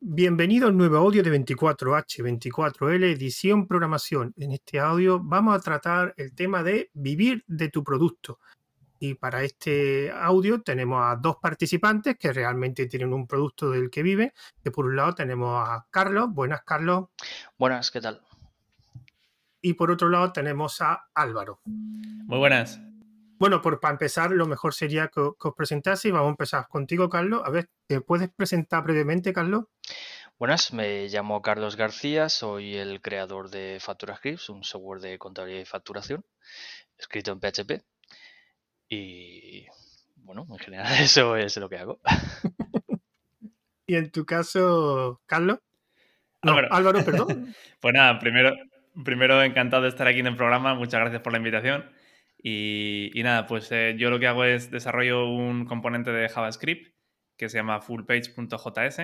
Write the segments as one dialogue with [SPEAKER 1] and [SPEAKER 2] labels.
[SPEAKER 1] Bienvenido al nuevo audio de 24H24L, edición programación. En este audio vamos a tratar el tema de vivir de tu producto. Y para este audio tenemos a dos participantes que realmente tienen un producto del que viven. Que por un lado tenemos a Carlos. Buenas, Carlos.
[SPEAKER 2] Buenas, ¿qué tal?
[SPEAKER 1] Y por otro lado tenemos a Álvaro.
[SPEAKER 3] Muy buenas.
[SPEAKER 1] Bueno, por, para empezar, lo mejor sería que, os presentase y vamos a empezar contigo, Carlos. A ver, ¿te puedes presentar brevemente, Carlos?
[SPEAKER 2] Buenas, me llamo Carlos García, soy el creador de FacturaScripts, un software de contabilidad y facturación, escrito en PHP. Y bueno, en general eso es lo que hago.
[SPEAKER 1] y en tu caso, Carlos. No, Álvaro, perdón.
[SPEAKER 3] pues nada, primero, primero encantado de estar aquí en el programa. Muchas gracias por la invitación. Y, nada, pues eh, yo lo que hago es desarrollo un componente de JavaScript que se llama fullpage.js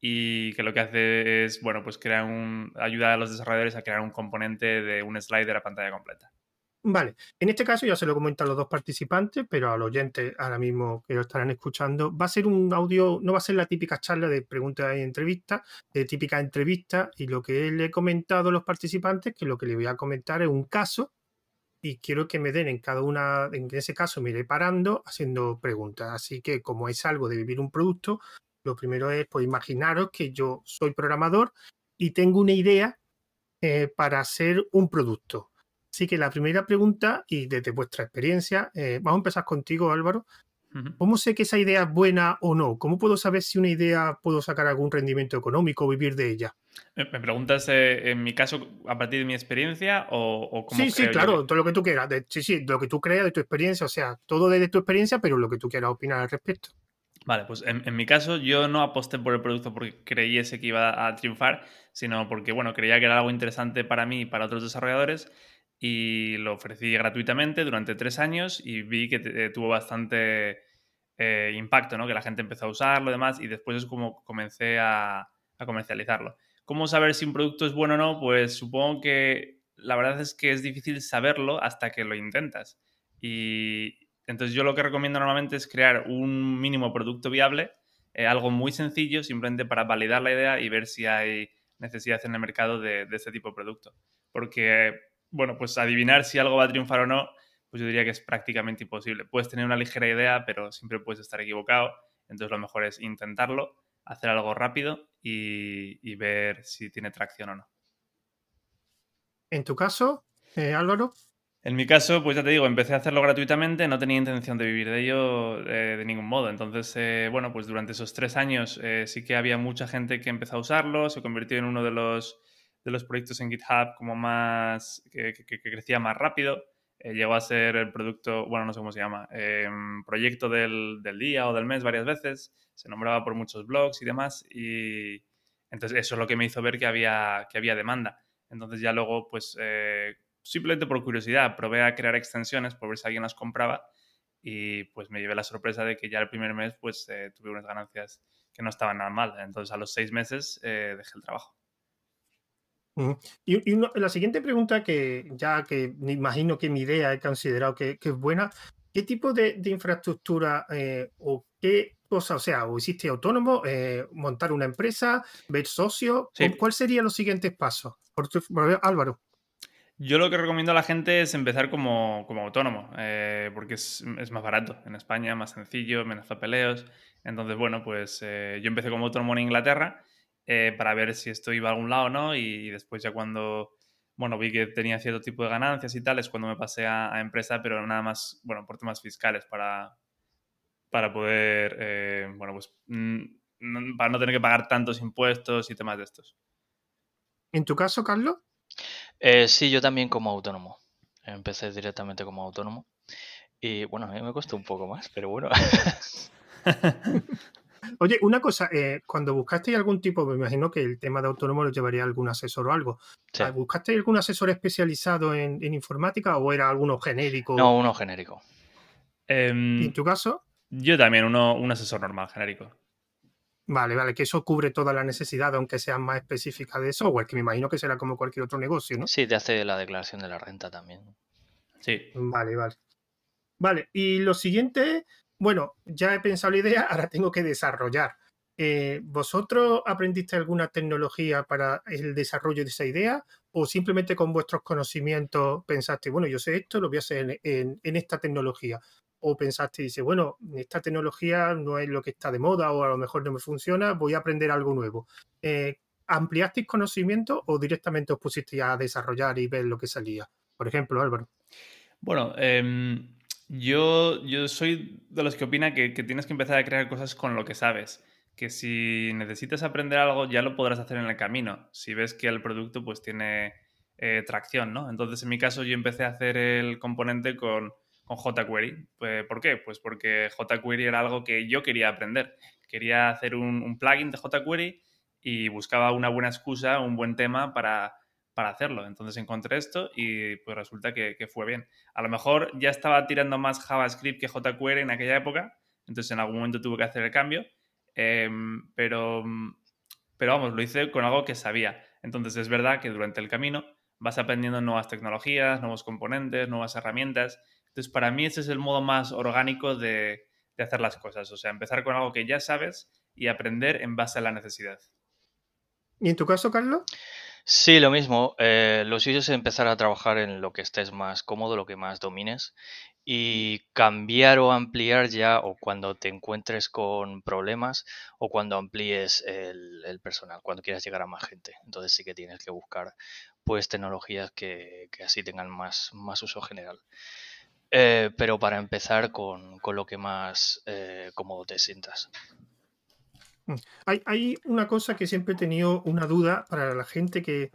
[SPEAKER 3] y que lo que hace es, bueno, pues crear un, ayuda a los desarrolladores a crear un componente de un slider a pantalla completa.
[SPEAKER 1] Vale, en este caso ya se lo comentan los dos participantes, pero al oyente ahora mismo que lo estarán escuchando, va a ser un audio, no va a ser la típica charla de preguntas y entrevistas, de típica entrevista, y lo que le he comentado a los participantes, que lo que le voy a comentar es un caso y quiero que me den en cada una, en ese caso me iré parando haciendo preguntas. Así que como es algo de vivir un producto, lo primero es, pues imaginaros que yo soy programador y tengo una idea eh, para hacer un producto. Así que la primera pregunta, y desde vuestra experiencia, eh, vamos a empezar contigo, Álvaro. ¿Cómo sé que esa idea es buena o no? ¿Cómo puedo saber si una idea puedo sacar algún rendimiento económico o vivir de ella?
[SPEAKER 3] ¿Me preguntas eh, en mi caso a partir de mi experiencia o, o cómo
[SPEAKER 1] Sí, sí, claro, todo lo que tú quieras. sí, sí, lo que tú creas de tu experiencia, o sea, todo desde tu experiencia, pero lo que tú quieras opinar al respecto.
[SPEAKER 3] Vale, pues en, en, mi caso yo no aposté por el producto porque creyese que iba a triunfar, sino porque, bueno, creía que era algo interesante para mí y para otros desarrolladores y lo ofrecí gratuitamente durante tres años y vi que eh, tuvo bastante eh, impacto, ¿no? Que la gente empezó a usarlo y demás y después es como comencé a, comercializarlo. ¿Cómo saber si un producto es bueno o no? Pues supongo que la verdad es que es difícil saberlo hasta que lo intentas. Y entonces yo lo que recomiendo normalmente es crear un mínimo producto viable, eh, algo muy sencillo, simplemente para validar la idea y ver si hay necesidad en el mercado de, de este tipo de producto. Porque bueno, pues adivinar si algo va a triunfar o no, pues yo diría que es prácticamente imposible. Puedes tener una ligera idea, pero siempre puedes estar equivocado. Entonces lo mejor es intentarlo, hacer algo rápido y, ver si tiene tracción o no.
[SPEAKER 1] En tu caso, eh, Álvaro.
[SPEAKER 3] En mi caso, pues ya te digo, empecé a hacerlo gratuitamente, no tenía intención de vivir de ello eh, de ningún modo. Entonces, eh, bueno, pues durante esos tres años sí que había mucha gente que empezó a usarlo, se convirtió en uno de los de los proyectos en GitHub como más, que, crecía más rápido. Eh, llegó a ser el producto, bueno, no sé cómo se llama, em, proyecto del, día o del mes varias veces. Se nombraba por muchos blogs y demás. Y entonces eso es lo que me hizo ver que había, que había demanda. Entonces ya luego, pues, eh, simplemente por curiosidad, probé a crear extensiones por ver si alguien las compraba y pues me llevé la sorpresa de que ya el primer mes pues eh, tuve unas ganancias que no estaban nada mal. Entonces a los seis meses dejé el trabajo.
[SPEAKER 1] Y, la siguiente pregunta que ya que me imagino que mi idea he considerado que, es buena, ¿qué tipo de, infraestructura eh, o qué cosa, o sea, o hiciste autónomo, eh, montar una empresa, ver socios, ¿cuál serían los siguientes pasos? Por, Álvaro.
[SPEAKER 3] Yo lo que recomiendo a la gente es empezar como, autónomo, eh, porque es, más barato en España, más sencillo, menos papeleos. Entonces, bueno, pues yo empecé como autónomo en Inglaterra eh, para ver si esto iba a algún lado o no. Y, después ya cuando, bueno, vi que tenía cierto tipo de ganancias y tal, es cuando me pasé a, empresa, pero nada más, bueno, por temas fiscales para, para poder, eh, bueno, pues mm, para no tener que pagar tantos impuestos y temas de estos.
[SPEAKER 1] ¿En tu caso, Carlos?
[SPEAKER 2] Eh, sí, yo también como autónomo. Empecé directamente como autónomo. Y bueno, a mí me costó un poco más, pero bueno.
[SPEAKER 1] Oye, una cosa, eh, cuando buscaste algún tipo, me imagino que el tema de autónomo lo llevaría algún asesor o algo. ¿Buscaste algún asesor especializado en, informática o era alguno genérico?
[SPEAKER 2] No, uno genérico.
[SPEAKER 1] Em, en tu caso?
[SPEAKER 3] Yo también, uno, un asesor normal, genérico.
[SPEAKER 1] Vale, vale, que eso cubre toda la necesidad, aunque sea más específica de software, que me imagino que será como cualquier otro negocio, ¿no?
[SPEAKER 2] Sí, te hace la declaración de la renta también.
[SPEAKER 3] Sí.
[SPEAKER 1] Vale, vale. Vale, y lo siguiente bueno, ya he pensado la idea, ahora tengo que desarrollar. eh, ¿vosotros aprendiste alguna tecnología para el desarrollo de esa idea o simplemente con vuestros conocimientos pensaste, bueno, yo sé esto, lo voy a hacer en, esta tecnología? ¿O pensaste, dice, bueno, esta tecnología no es lo que está de moda o a lo mejor no me funciona, voy a aprender algo nuevo? Eh, ¿Ampliasteis conocimiento o directamente os pusisteis a desarrollar y ver lo que salía? Por ejemplo, Álvaro.
[SPEAKER 3] Bueno, em, yo, yo soy de los que opina que, tienes que empezar a crear cosas con lo que sabes. Que si necesitas aprender algo, ya lo podrás hacer en el camino. Si ves que el producto pues tiene eh, tracción, ¿no? Entonces, en mi caso, yo empecé a hacer el componente con, con jQuery. Pues, ¿Por qué? Pues porque jQuery era algo que yo quería aprender. Quería hacer un, un plugin de jQuery y buscaba una buena excusa, un buen tema para, para hacerlo. Entonces encontré esto y pues resulta que, fue bien. A lo mejor ya estaba tirando más JavaScript que jQuery en aquella época, entonces en algún momento tuve que hacer el cambio, em, pero, pero vamos, lo hice con algo que sabía. Entonces es verdad que durante el camino vas aprendiendo nuevas tecnologías, nuevos componentes, nuevas herramientas. Entonces para mí ese es el modo más orgánico de, de hacer las cosas, o sea, empezar con algo que ya sabes y aprender en base a la necesidad.
[SPEAKER 1] ¿Y en tu caso, Carlos?
[SPEAKER 2] Sí, lo mismo. Eh, lo suyo es empezar a trabajar en lo que estés más cómodo, lo que más domines y cambiar o ampliar ya o cuando te encuentres con problemas o cuando amplíes el, personal, cuando quieras llegar a más gente. Entonces sí que tienes que buscar pues tecnologías que, así tengan más, más uso general. Eh, pero para empezar con, lo que más eh, cómodo te sientas.
[SPEAKER 1] Mm. Hay, una cosa que siempre he tenido una duda para la gente que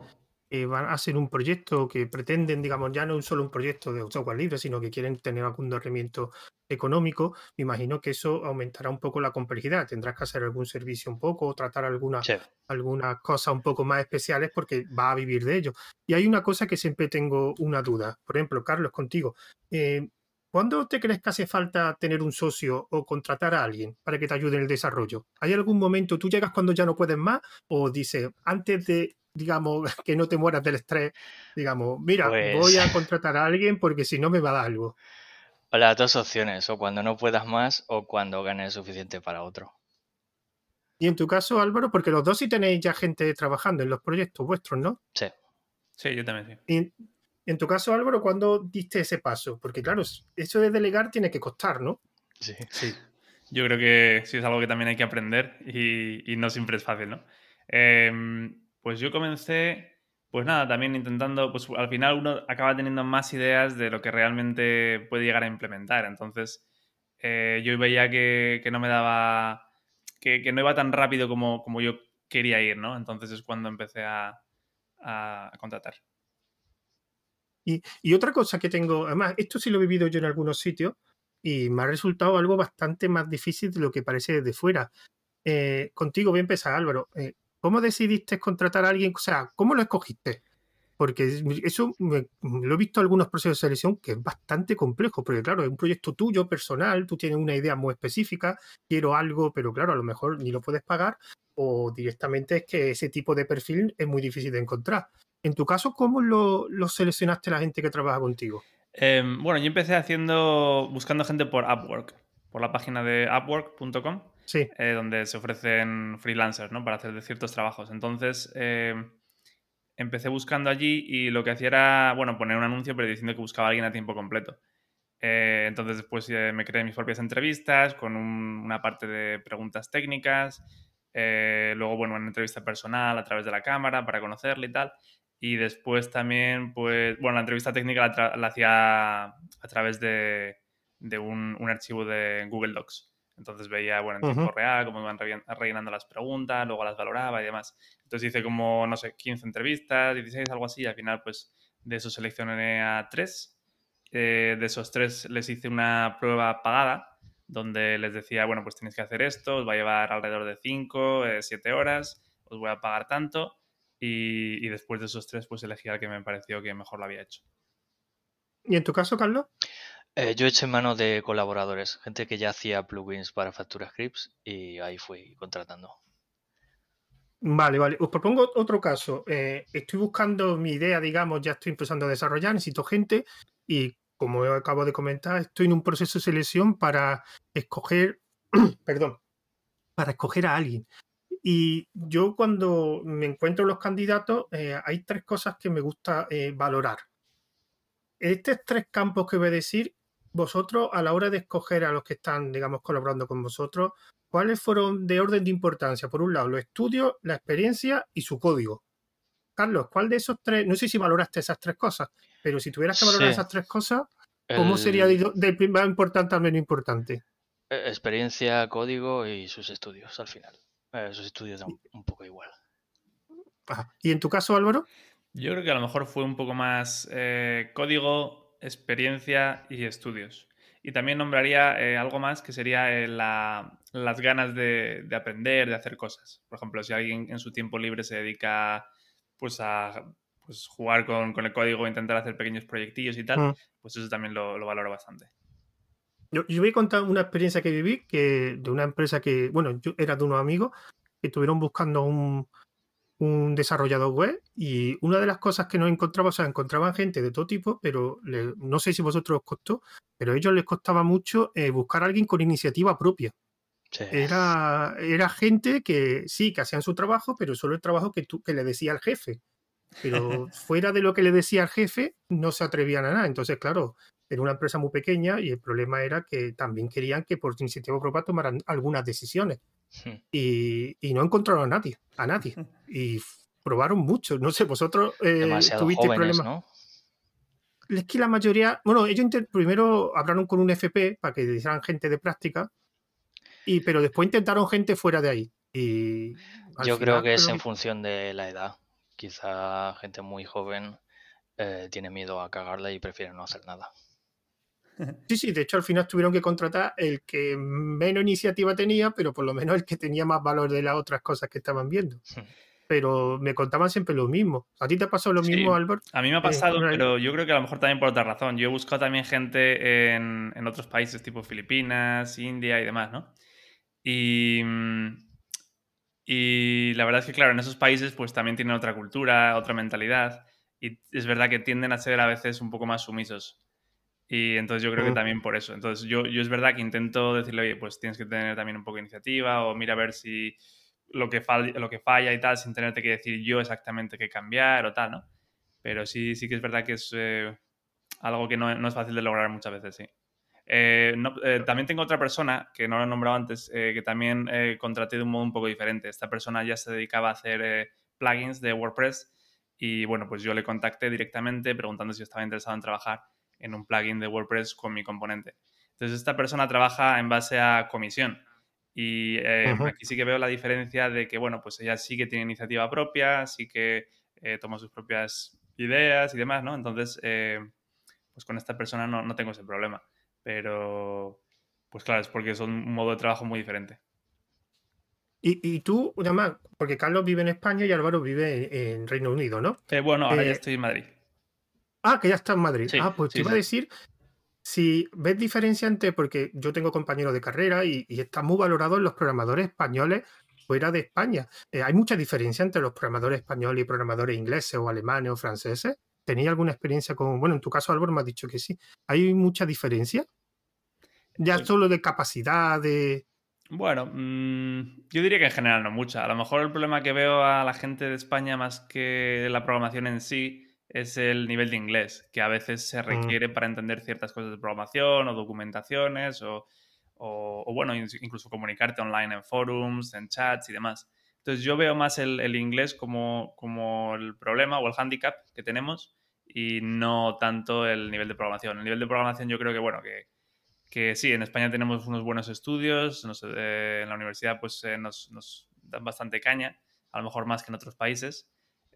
[SPEAKER 1] van a hacer un proyecto que pretenden, digamos, ya no solo un proyecto de software libre, sino que quieren tener algún rendimiento económico. Me imagino que eso aumentará un poco la complejidad. Tendrás que hacer algún servicio un poco o tratar algunas algunas cosas un poco más especiales porque va a vivir de ello. Y hay una cosa que siempre tengo una duda. Por ejemplo, Carlos, contigo. Eh, ¿Cuándo te crees que hace falta tener un socio o contratar a alguien para que te ayude en el desarrollo? ¿Hay algún momento, tú llegas cuando ya no puedes más o dices, antes de, digamos, que no te mueras del estrés, digamos, mira, voy a pues contratar a alguien porque si no me va a dar algo?
[SPEAKER 2] Las dos opciones, o cuando no puedas más o cuando ganes suficiente para otro.
[SPEAKER 1] Y en tu caso, Álvaro, porque los dos sí tenéis ya gente trabajando en los proyectos vuestros, ¿no?
[SPEAKER 2] Sí.
[SPEAKER 3] Sí, yo también
[SPEAKER 1] sí. En tu caso, Álvaro, ¿cuándo diste ese paso? Porque claro, eso de delegar tiene que costar, ¿no?
[SPEAKER 3] Sí. sí. Yo creo que sí es algo que también hay que aprender y, no siempre es fácil, ¿no? Em, pues yo comencé, pues nada, también intentando, pues al final uno acaba teniendo más ideas de lo que realmente puede llegar a implementar. Entonces, eh, yo veía que, no me daba, que, no iba tan rápido como, como yo quería ir, ¿no? Entonces es cuando empecé a contratar.
[SPEAKER 1] Y, otra cosa que tengo, además, esto sí lo he vivido yo en algunos sitios y me ha resultado algo bastante más difícil de lo que parece desde fuera. Eh, contigo voy a empezar, Álvaro. Eh, ¿Cómo decidiste contratar a alguien? O sea, ¿cómo lo escogiste? Porque eso lo he visto en algunos procesos de selección que es bastante complejo, porque claro, es un proyecto tuyo, personal, tú tienes una idea muy específica, quiero algo, pero claro, a lo mejor ni lo puedes pagar, o directamente es que ese tipo de perfil es muy difícil de encontrar. En tu caso, ¿cómo lo, seleccionaste la gente que trabaja contigo?
[SPEAKER 3] Em, bueno, yo empecé haciendo, buscando gente por Upwork, por la página de upwork.com,
[SPEAKER 1] sí.
[SPEAKER 3] Eh, donde se ofrecen freelancers, ¿no? Para hacer de ciertos trabajos. Entonces, em, empecé buscando allí y lo que hacía era, bueno, poner un anuncio pero diciendo que buscaba a alguien a tiempo completo. Eh, entonces después eh, me creé mis propias entrevistas con una parte de preguntas técnicas, luego, bueno, una entrevista personal a través de la cámara para conocerle y tal. Y después también, pues, bueno, la entrevista técnica la, hacía a través de, un, archivo de Google Docs. Entonces veía, bueno, en tiempo real cómo iban rellenando las preguntas, luego las valoraba y demás. Entonces hice como, no sé, 15 entrevistas, 16, algo así, y al final, pues, de eso seleccioné a tres. Eh, de esos tres les hice una prueba pagada, donde les decía, bueno, pues tenéis que hacer esto, os va a llevar alrededor de 5, 7 eh, horas, os voy a pagar tanto y, después de esos tres, pues elegí al que me pareció que mejor lo había hecho.
[SPEAKER 1] ¿Y en tu caso, Carlos?
[SPEAKER 2] Eh, yo eché en mano de colaboradores, gente que ya hacía plugins para Factura Scripts y ahí fui contratando.
[SPEAKER 1] Vale, vale. Os propongo otro caso. Eh, estoy buscando mi idea, digamos, ya estoy empezando a desarrollar, necesito gente y como acabo de comentar, estoy en un proceso de selección para escoger, perdón, para escoger a alguien. Y yo cuando me encuentro los candidatos, eh, hay tres cosas que me gusta eh, valorar. Estos tres campos que voy a decir, vosotros a la hora de escoger a los que están, digamos, colaborando con vosotros, ¿cuáles fueron de orden de importancia? Por un lado, los estudios, la experiencia y su código. Carlos, ¿cuál de esos tres? No sé si valoraste esas tres cosas, pero si tuvieras que valorar esas tres cosas, ¿cómo sería de, de más importante a menos importante?
[SPEAKER 2] E, experiencia, código y sus estudios al final. Eh, sus estudios dan un poco igual.
[SPEAKER 1] ¿Y en tu caso, Álvaro?
[SPEAKER 3] Yo creo que a lo mejor fue un poco más eh, código, experiencia y estudios. Y también nombraría eh, algo más que sería las ganas de, aprender, de hacer cosas. Por ejemplo, si alguien en su tiempo libre se dedica pues, a pues, jugar con, el código, intentar hacer pequeños proyectillos y tal, mm. pues eso también lo, lo valoro bastante.
[SPEAKER 1] Yo, voy a contar una experiencia que viví que de una empresa que, bueno, yo era de unos amigos que estuvieron buscando un, un desarrollador web y una de las cosas que no encontraba, o sea, encontraban gente de todo tipo, pero no sé si vosotros os costó, pero a ellos les costaba mucho eh, buscar a alguien con iniciativa propia. Era, era gente que sí, que hacían su trabajo, pero solo el trabajo que, tú, que le decía al jefe. Pero fuera de lo que le decía al jefe, no se atrevían a nada. Entonces, claro, era una empresa muy pequeña y el problema era que también querían que por iniciativa propia tomaran algunas decisiones. Y, no encontraron a nadie, a nadie. Y probaron mucho. No sé, vosotros eh, tuviste problemas. ¿no? Es que la mayoría, bueno, ellos primero hablaron con un FP para que hicieran gente de práctica, y, pero después intentaron gente fuera de ahí. Y
[SPEAKER 2] Yo creo que es en función de la edad. Quizá gente muy joven eh, tiene miedo a cagarla y prefiere no hacer nada.
[SPEAKER 1] Sí, sí, de hecho al final tuvieron que contratar el que menos iniciativa tenía, pero por lo menos el que tenía más valor de las otras cosas que estaban viendo. Pero me contaban siempre lo mismo. ¿A ti te ha pasado lo mismo, Albert?
[SPEAKER 3] A mí me ha eh, pasado, pero yo creo que a lo mejor también por otra razón. Yo he buscado también gente en, en otros países tipo Filipinas, India y demás, ¿no? Y, y la verdad es que, claro, en esos países pues también tienen otra cultura, otra mentalidad. Y es verdad que tienden a ser a veces un poco más sumisos. Y entonces yo creo que también por eso. Entonces yo, yo es verdad que intento decirle, oye, pues tienes que tener también un poco de iniciativa o mira a ver si lo que, falla, lo que falla y tal, sin tenerte que decir yo exactamente qué cambiar o tal, ¿no? Pero sí, sí que es verdad que es eh, algo que no, no, es fácil de lograr muchas veces, sí. Eh, eh, también tengo otra persona, que no lo he nombrado antes, que también contraté de un modo un poco diferente. Esta persona ya se dedicaba a hacer plugins de WordPress y bueno, pues yo le contacté directamente preguntando si estaba interesado en trabajar en un plugin de WordPress con mi componente. Entonces, esta persona trabaja en base a comisión. Y eh, aquí sí que veo la diferencia de que, bueno, pues ella sí que tiene iniciativa propia, sí que eh, toma sus propias ideas y demás, ¿no? Entonces, eh, pues con esta persona no, no, tengo ese problema. Pero, pues claro, es porque son un modo de trabajo muy diferente.
[SPEAKER 1] Y, y tú, además, porque Carlos vive en España y Álvaro vive en Reino Unido, ¿no?
[SPEAKER 3] bueno, ahora ya estoy en Madrid.
[SPEAKER 1] Ah, que ya está en Madrid. ah, pues te iba a decir, si ves diferencia entre, porque yo tengo compañeros de carrera y, y están muy valorados los programadores españoles fuera de España. Eh, ¿Hay mucha diferencia entre los programadores españoles y programadores ingleses o alemanes o franceses? ¿Tenéis alguna experiencia con, bueno, en tu caso Álvaro me ha dicho que sí. ¿Hay mucha diferencia? Ya solo de capacidad, de...
[SPEAKER 3] Bueno, mm, yo diría que en general no mucha. A lo mejor el problema que veo a la gente de España más que la programación en sí es el nivel de inglés, que a veces se mm. requiere para entender ciertas cosas de programación o documentaciones o, bueno, incluso comunicarte online en forums, en chats y demás. Entonces yo veo más el, inglés como, como, el problema o el handicap que tenemos y no tanto el nivel de programación. El nivel de programación yo creo que, bueno, que, que sí, en España tenemos unos buenos estudios, eh, en la universidad pues eh, nos, nos dan bastante caña, a lo mejor más que en otros países.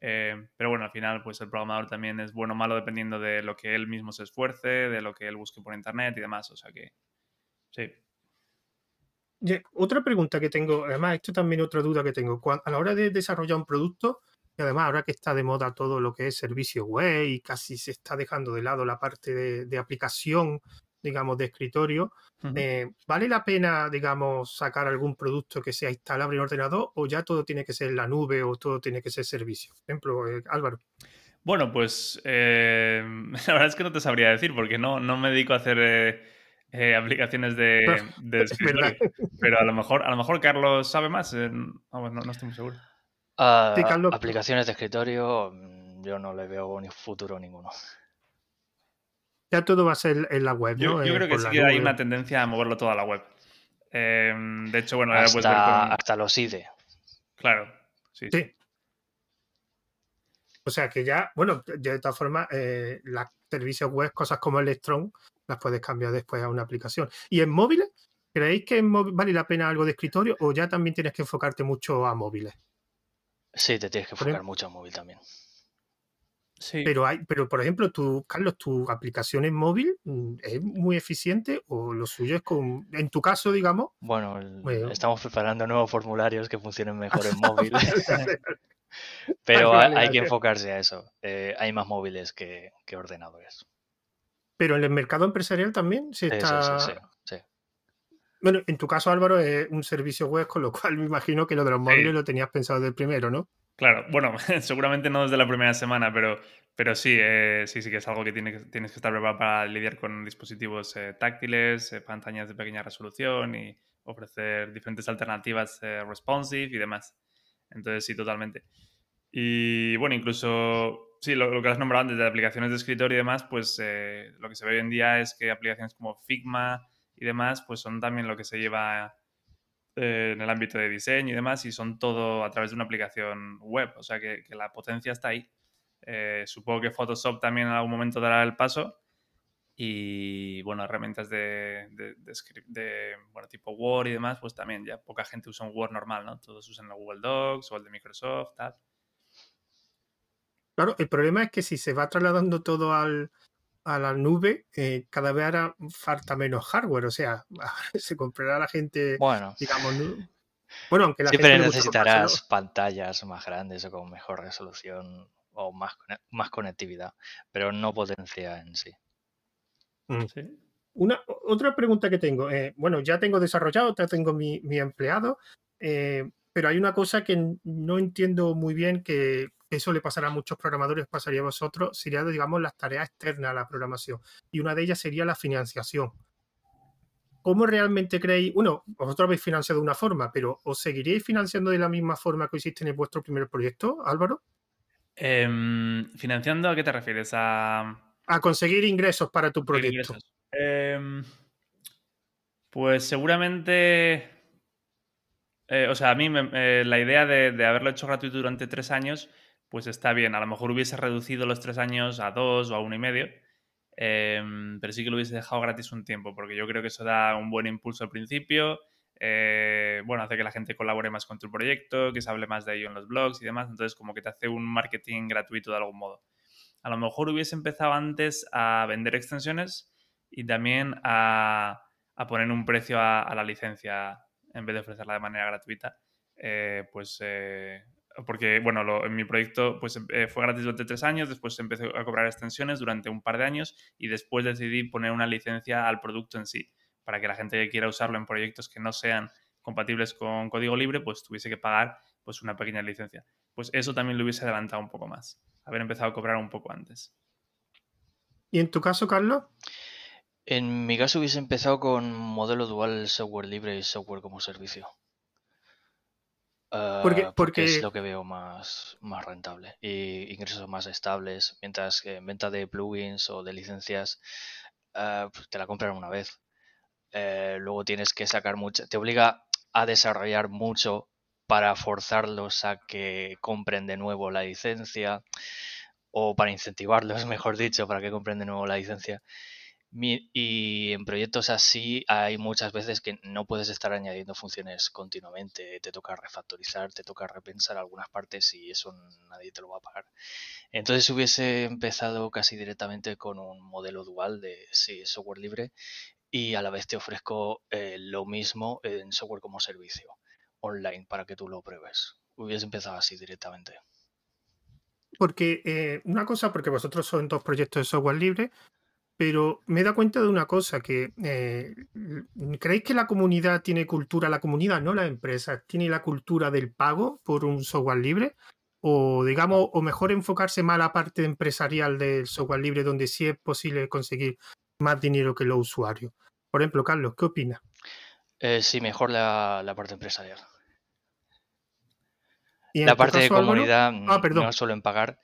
[SPEAKER 3] Eh, pero bueno, al final, pues el programador también es bueno o malo dependiendo de lo que él mismo se esfuerce, de lo que él busque por internet y demás. O sea que, sí.
[SPEAKER 1] otra pregunta que tengo, además, esto también otra duda que tengo. A la hora de desarrollar un producto, y además ahora que está de moda todo lo que es servicio web y casi se está dejando de lado la parte de, de aplicación digamos, de escritorio, eh, ¿vale la pena, digamos, sacar algún producto que sea instalable en ordenador o ya todo tiene que ser en la nube o todo tiene que ser servicio? Por ejemplo, eh, Álvaro.
[SPEAKER 3] Bueno, pues eh, la verdad es que no te sabría decir porque no, no me dedico a hacer eh, aplicaciones de, de escritorio. Pero a lo mejor, a lo mejor Carlos sabe más. Eh, no, no, estoy muy seguro.
[SPEAKER 2] Uh, Aplicaciones de escritorio, mm, yo no le veo ni futuro ninguno.
[SPEAKER 1] Ya todo va a ser en la web.
[SPEAKER 3] Yo,
[SPEAKER 1] ¿no?
[SPEAKER 3] yo creo que sí hay una tendencia a moverlo todo a la web. Em, de hecho, bueno,
[SPEAKER 2] hasta, hasta los IDE.
[SPEAKER 3] Claro, sí. sí.
[SPEAKER 1] O sea que ya, bueno, de todas formas, eh, las servicios web, cosas como Electron, las puedes cambiar después a una aplicación. ¿Y en móviles? ¿Creéis que vale la pena algo de escritorio o ya también tienes que enfocarte mucho a móviles?
[SPEAKER 2] Sí, te tienes que enfocar mucho a móvil también.
[SPEAKER 1] Sí. Pero hay, pero por ejemplo, tú, Carlos, tu aplicación en móvil mm, es muy eficiente o lo suyo es con, en tu caso, digamos.
[SPEAKER 2] Bueno, estamos preparando nuevos formularios que funcionen mejor en móvil. pero hay, que enfocarse a eso. Eh, hay más móviles que, ordenadores.
[SPEAKER 1] Pero en el mercado empresarial también se está.
[SPEAKER 2] Sí, sí,
[SPEAKER 1] bueno, en tu caso, Álvaro, es un servicio web, con lo cual me imagino que lo de los móviles lo tenías pensado desde el primero, ¿no?
[SPEAKER 3] Claro, bueno, seguramente no desde la primera semana, pero, pero sí, eh, sí, sí que es algo que, tienes que estar preparado para lidiar con dispositivos eh, táctiles, eh, pantallas de pequeña resolución y ofrecer diferentes alternativas responsive y demás. Entonces, sí, totalmente. Y bueno, incluso, sí, lo, que has nombrado antes de aplicaciones de escritorio y demás, pues lo que se ve hoy en día es que aplicaciones como Figma y demás, pues son también lo que se lleva eh, en el ámbito de diseño y demás, y son todo a través de una aplicación web, o sea que, la potencia está ahí. Eh, supongo que Photoshop también en algún momento dará el paso. Y bueno, herramientas de, bueno, tipo Word y demás, pues también ya poca gente usa un Word normal, ¿no? Todos usan el Google Docs o el de Microsoft, tal.
[SPEAKER 1] Claro, el problema es que si se va trasladando todo al, a la nube, eh, cada vez hará falta menos hardware. O sea, se comprará la gente,
[SPEAKER 2] bueno.
[SPEAKER 1] digamos, bueno, aunque la
[SPEAKER 2] Siempre necesitarás pantallas más grandes o con mejor resolución o más, más conectividad, pero no potencia en sí.
[SPEAKER 1] Mm. Una, otra pregunta que tengo, eh, bueno, ya tengo desarrollado, ya tengo mi, mi empleado, eh, pero hay una cosa que no entiendo muy bien que eso le pasará a muchos programadores, pasaría a vosotros, sería, digamos, las tareas externas a la programación. Y una de ellas sería la financiación. ¿Cómo realmente creéis? Bueno, vosotros habéis financiado de una forma, pero ¿os seguiríais financiando de la misma forma que hiciste en vuestro primer proyecto, Álvaro?
[SPEAKER 3] Em, ¿Financiando a qué te refieres? A,
[SPEAKER 1] a conseguir ingresos para tu proyecto.
[SPEAKER 3] Em, pues seguramente. Eh, o sea, a mí eh, la idea de, de, haberlo hecho gratuito durante tres años pues está bien. A lo mejor hubiese reducido los tres años a dos o a uno y medio, em, pero sí que lo hubiese dejado gratis un tiempo, porque yo creo que eso da un buen impulso al principio. Eh, bueno, hace que la gente colabore más con tu proyecto, que se hable más de ello en los blogs y demás. Entonces, como que te hace un marketing gratuito de algún modo. A lo mejor hubiese empezado antes a vender extensiones y también a, poner un precio a, la licencia en vez de ofrecerla de manera gratuita. Eh, pues eh, porque, bueno, en mi proyecto pues, em, eh, fue gratis durante tres años, después empecé a cobrar extensiones durante un par de años y después decidí poner una licencia al producto en sí, para que la gente que quiera usarlo en proyectos que no sean compatibles con código libre, pues tuviese que pagar pues una pequeña licencia. Pues eso también lo hubiese adelantado un poco más, haber empezado a cobrar un poco antes.
[SPEAKER 1] ¿Y en tu caso, Carlos?
[SPEAKER 2] En mi caso hubiese empezado con modelo dual software libre y software como servicio. Ah, porque, es lo que veo más, más rentable y ingresos más estables, mientras que en venta de plugins o de licencias pues te la compran una vez. Eh, luego tienes que sacar mucho, te obliga a desarrollar mucho para forzarlos a que compren de nuevo la licencia o para incentivarlos, mejor dicho, para que compren de nuevo la licencia. Y en proyectos así hay muchas veces que no puedes estar añadiendo funciones continuamente, te toca refactorizar, te toca repensar algunas partes y eso nadie te lo va a pagar. Entonces hubiese empezado casi directamente con un modelo dual de software libre y a la vez te ofrezco eh, lo mismo en software como servicio online para que tú lo pruebes. Hubiese empezado así directamente.
[SPEAKER 1] Porque eh, una cosa, porque vosotros son dos proyectos de software libre, pero me he dado cuenta de una cosa, que eh, ¿creéis que la comunidad tiene cultura, la comunidad, no la empresa, tiene la cultura del pago por un software libre? O digamos, o mejor enfocarse más a la parte empresarial del software libre, donde sí es posible conseguir más dinero que los usuarios. Por ejemplo, Carlos, ¿qué opinas?
[SPEAKER 2] Eh, sí, mejor la, parte empresarial. la parte de comunidad ah, no suelen pagar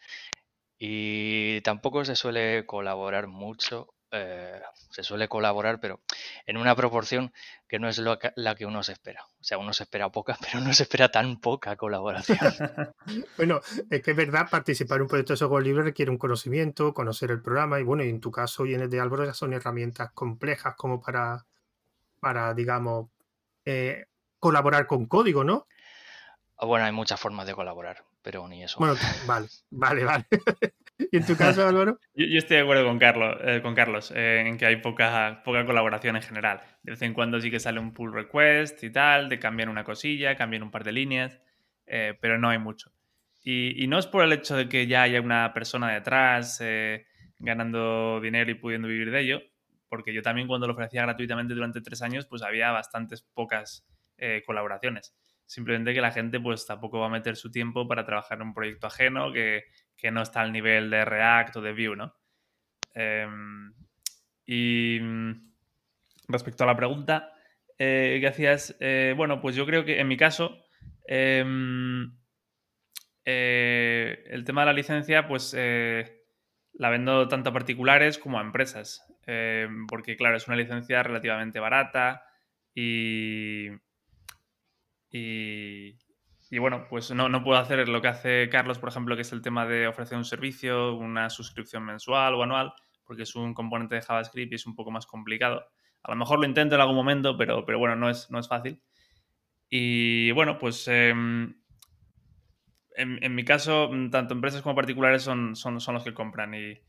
[SPEAKER 2] y tampoco se suele colaborar mucho eh, se suele colaborar, pero en una proporción que no es lo la que uno se espera. O sea, uno se espera poca, pero no se espera tan poca colaboración.
[SPEAKER 1] bueno, es que es verdad, participar en un proyecto de software libre requiere un conocimiento, conocer el programa, y bueno, en tu caso y en el de Álvaro ya son herramientas complejas como para, para digamos, eh, colaborar con código, ¿no?
[SPEAKER 2] Ah, bueno, hay muchas formas de colaborar, pero ni eso.
[SPEAKER 1] Bueno, vale, vale, vale. ¿Y en tu caso, Álvaro?
[SPEAKER 3] yo, estoy de acuerdo con Carlos, eh, con Carlos eh, en que hay poca, poca colaboración en general. De vez en cuando sí que sale un pull request y tal, de cambiar una cosilla, cambiar un par de líneas, eh, pero no hay mucho. Y, y, no es por el hecho de que ya haya una persona detrás ganando dinero y pudiendo vivir de ello, porque yo también cuando lo ofrecía gratuitamente durante tres años, pues había bastantes pocas colaboraciones simplemente que la gente pues tampoco va a meter su tiempo para trabajar en un proyecto ajeno que, que no está al nivel de React o de Vue, ¿no? Em, y mm, respecto a la pregunta eh, que hacías, eh, bueno, pues yo creo que en mi caso, em, eh, el tema de la licencia, pues la vendo tanto a particulares como a empresas, em, porque claro, es una licencia relativamente barata y, y, y bueno, pues no, no, puedo hacer lo que hace Carlos, por ejemplo, que es el tema de ofrecer un servicio, una suscripción mensual o anual, porque es un componente de JavaScript y es un poco más complicado. A lo mejor lo intento en algún momento, pero, pero bueno, no es, no es fácil. Y bueno, pues em, en, mi caso, tanto empresas como particulares son, son, son los que compran y,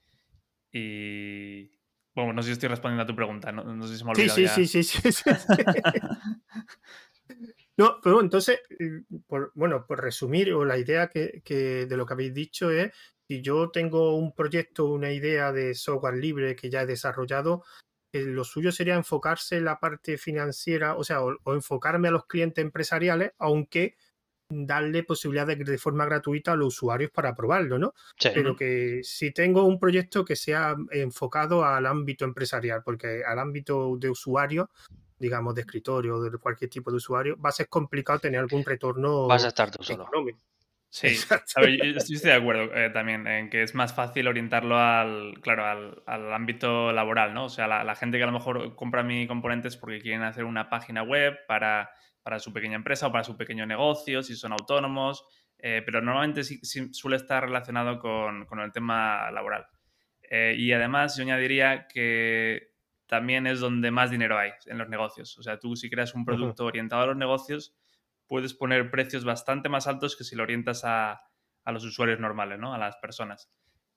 [SPEAKER 3] y, Bueno, no sé si estoy respondiendo a tu pregunta, no, sé si me ha olvidado
[SPEAKER 1] sí, sí, sí, sí, sí. No, pero entonces, mm, por, bueno, por resumir, o la idea que, de lo que habéis dicho es, si yo tengo un proyecto, una idea de software libre que ya he desarrollado, eh, lo suyo sería enfocarse en la parte financiera, o sea, o, enfocarme a los clientes empresariales, aunque darle posibilidad de, de, forma gratuita a los usuarios para probarlo, ¿no? Pero que si tengo un proyecto que sea enfocado al ámbito empresarial, porque al ámbito de usuario digamos, de escritorio o de cualquier tipo de usuario, va a ser complicado tener algún retorno.
[SPEAKER 2] Vas a estar tú solo.
[SPEAKER 3] Sí, estoy de acuerdo eh, también en que es más fácil orientarlo al, claro, al, ámbito laboral, ¿no? O sea, la, gente que a lo mejor compra mi componentes porque quieren hacer una página web para, para su pequeña empresa o para su pequeño negocio, si son autónomos, eh, pero normalmente sí, suele estar relacionado con, con el tema laboral. Eh, y además yo añadiría que también es donde más dinero hay en los negocios. O sea, tú si creas un producto orientado a los negocios, puedes poner precios bastante más altos que si lo orientas a, los usuarios normales, ¿no? A las personas.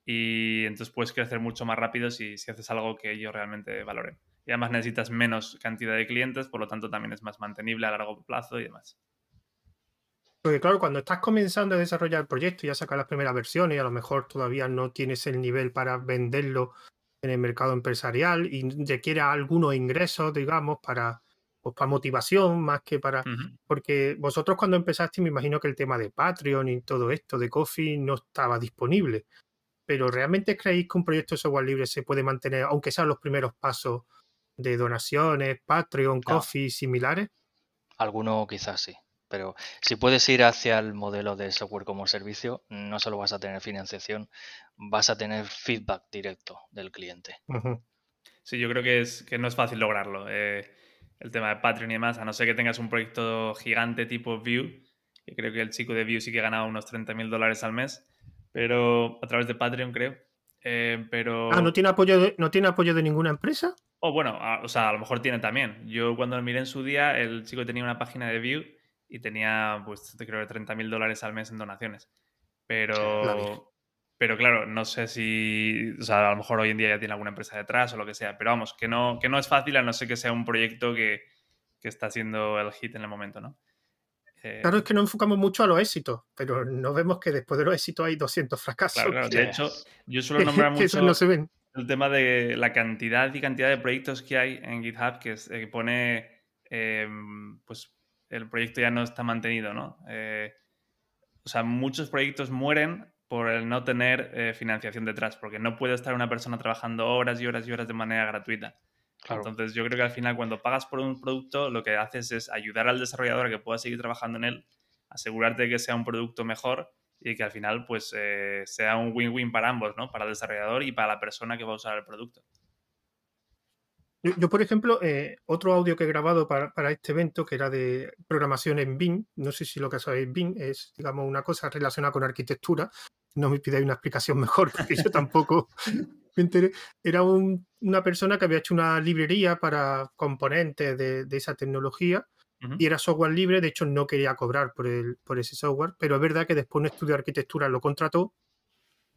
[SPEAKER 3] Y entonces puedes crecer mucho más rápido si, si haces algo que ellos realmente valoren. Y además necesitas menos cantidad de clientes, por lo tanto también es más mantenible a largo plazo y demás.
[SPEAKER 1] Porque claro, cuando estás comenzando a desarrollar el proyecto y ya sacas las primeras versiones y a lo mejor todavía no tienes el nivel para venderlo en el mercado empresarial y requiere algunos ingresos, digamos, para, pues, para motivación más que para... Porque vosotros cuando empezaste me imagino que el tema de Patreon y todo esto de Coffee no estaba disponible. Pero ¿realmente creéis que un proyecto de software libre se puede mantener, aunque sean los primeros pasos de donaciones, Patreon, Coffee, similares?
[SPEAKER 2] Alguno quizás sí. Pero si puedes ir hacia el modelo de software como servicio, no solo vas a tener financiación, vas a tener feedback directo del cliente.
[SPEAKER 3] Sí, yo creo que, es, que no es fácil lograrlo. Eh, el tema de Patreon y demás, a no ser que tengas un proyecto gigante tipo Vue, que creo que el chico de Vue sí que ganaba unos 30 mil dólares al mes, pero a través de Patreon creo. Eh, pero...
[SPEAKER 1] Ah, ¿no tiene, apoyo de, ¿no tiene apoyo de ninguna empresa?
[SPEAKER 3] O bueno, o sea, a lo mejor tiene también. Yo cuando lo miré en su día, el chico tenía una página de Vue y tenía, pues, creo que 30 mil dólares al mes en donaciones. Pero, pero claro, no sé si, o sea, a lo mejor hoy en día ya tiene alguna empresa detrás o lo que sea, pero vamos, que no, que no es fácil a no ser que sea un proyecto que, que está siendo el hit en el momento, ¿no?
[SPEAKER 1] Claro, es que no enfocamos mucho a los éxitos, pero no vemos que después de los éxitos hay 200 fracasos.
[SPEAKER 3] Claro, De hecho, yo suelo nombrar mucho
[SPEAKER 1] no se ven.
[SPEAKER 3] el tema de la cantidad y cantidad de proyectos que hay en GitHub que, eh, pone, em, pues, el proyecto ya no está mantenido, ¿no? Eh, o sea, muchos proyectos mueren por el no tener eh, financiación detrás, porque no puede estar una persona trabajando horas y horas y horas de manera gratuita. Entonces yo creo que al final cuando pagas por un producto lo que haces es ayudar al desarrollador a que pueda seguir trabajando en él, asegurarte de que sea un producto mejor y que al final pues eh, sea un win-win para ambos, ¿no? Para el desarrollador y para la persona que va a usar el producto.
[SPEAKER 1] Yo, por ejemplo, eh, otro audio que he grabado para, este evento, que era de programación en BIM, no sé si lo que sabéis BIM es, digamos, una cosa relacionada con arquitectura. No me pidáis una explicación mejor, porque yo tampoco me enteré. Era una persona que había hecho una librería para componentes de, esa tecnología y era software libre. De hecho, no quería cobrar por, el, por ese software, pero es verdad que después un estudio de arquitectura lo contrató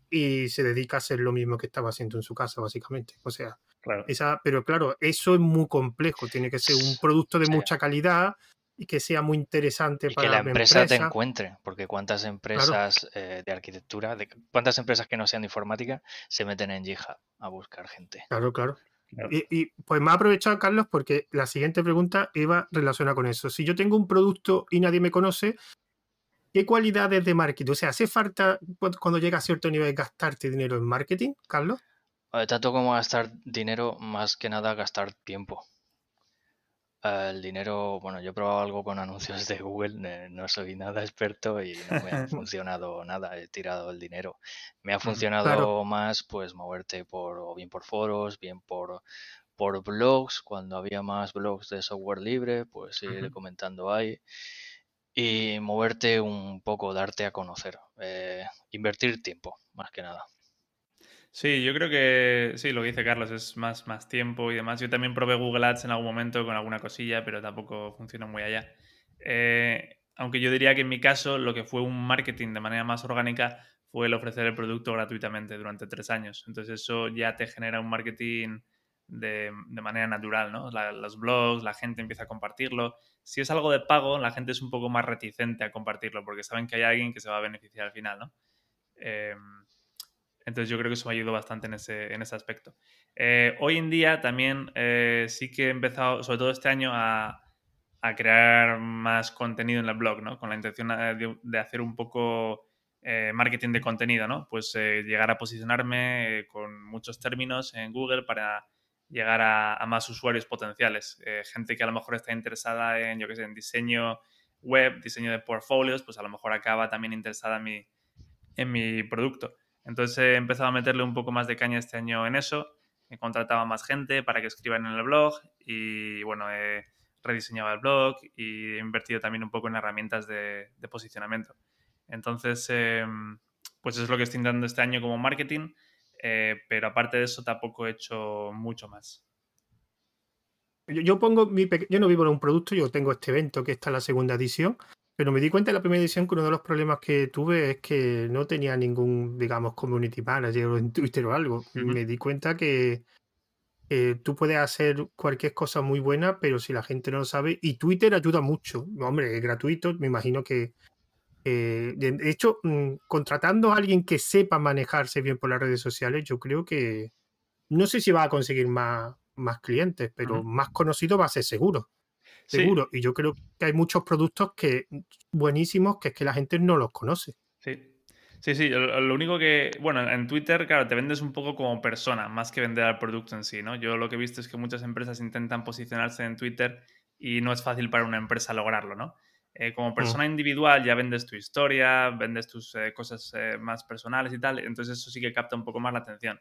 [SPEAKER 1] y se dedica a hacer lo mismo que estaba haciendo en su casa, básicamente. O sea, esa, pero claro, eso es muy complejo, tiene que ser un producto de mucha calidad y que sea muy interesante
[SPEAKER 2] para que la empresa, te encuentre, porque cuántas empresas eh, de arquitectura, de, cuántas empresas que no sean de informática se meten en GitHub a buscar gente.
[SPEAKER 1] Claro, claro. Y, y, pues me ha aprovechado, Carlos, porque la siguiente pregunta iba relacionada con eso. Si yo tengo un producto y nadie me conoce, ¿Qué cualidades de marketing? O sea, ¿hace falta cuando llega a cierto nivel gastarte dinero en marketing, Carlos?
[SPEAKER 2] Tanto como gastar dinero, más que nada gastar tiempo. El dinero, bueno, yo he probado algo con anuncios de Google, no soy nada experto y no me ha funcionado nada, he tirado el dinero. Me ha funcionado más pues moverte por, o bien por foros, bien por, por blogs, cuando había más blogs de software libre, pues ir comentando ahí y moverte un poco, darte a conocer, eh, invertir tiempo, más que nada.
[SPEAKER 3] Sí, yo creo que sí, lo que dice Carlos es más, más tiempo y demás. Yo también probé Google Ads en algún momento con alguna cosilla, pero tampoco funcionó muy allá. Eh, aunque yo diría que en mi caso lo que fue un marketing de manera más orgánica fue el ofrecer el producto gratuitamente durante tres años. Entonces eso ya te genera un marketing de, manera natural, ¿no? los blogs, la gente empieza a compartirlo. Si es algo de pago, la gente es un poco más reticente a compartirlo porque saben que hay alguien que se va a beneficiar al final, ¿no? Em, entonces yo creo que eso me ayudó bastante en ese, en ese aspecto. Eh, hoy en día también eh, sí que he empezado, sobre todo este año, a, a, crear más contenido en el blog, ¿no? Con la intención de, de hacer un poco eh, marketing de contenido, ¿no? Pues llegar a posicionarme con muchos términos en Google para llegar a, más usuarios potenciales. Eh, gente que a lo mejor está interesada en, yo qué sé, en diseño web, diseño de portfolios, pues a lo mejor acaba también interesada en mi, en mi producto. Entonces he empezado a meterle un poco más de caña este año en eso. He contratado más gente para que escriban en el blog y bueno, he rediseñado el blog y he invertido también un poco en herramientas de, posicionamiento. Entonces, em, pues es lo que estoy intentando este año como marketing eh, pero aparte de eso tampoco he hecho mucho más.
[SPEAKER 1] Yo, pongo mi yo no vivo en un producto, yo tengo este evento que está en la segunda edición, pero me di cuenta en la primera edición que uno de los problemas que tuve es que no tenía ningún, digamos, community manager en Twitter o algo. Me di cuenta que tú puedes hacer cualquier cosa muy buena, pero si la gente no lo sabe, y Twitter ayuda mucho. Hombre, es gratuito, me imagino que eh, de hecho, mm, contratando a alguien que sepa manejarse bien por las redes sociales, yo creo que no sé si va a conseguir más, más clientes, pero más conocido va a ser seguro. Seguro. Y yo creo que hay muchos productos que buenísimos que es que la gente no los conoce.
[SPEAKER 3] Sí. Sí, sí, lo, único que, bueno, en Twitter, claro, te vendes un poco como persona, más que vender al producto en sí, ¿no? Yo lo que he visto es que muchas empresas intentan posicionarse en Twitter y no es fácil para una empresa lograrlo, ¿no? Eh, como mm. persona individual ya vendes tu historia, vendes tus eh, cosas eh, más personales y tal, entonces eso sí que capta un poco más la atención.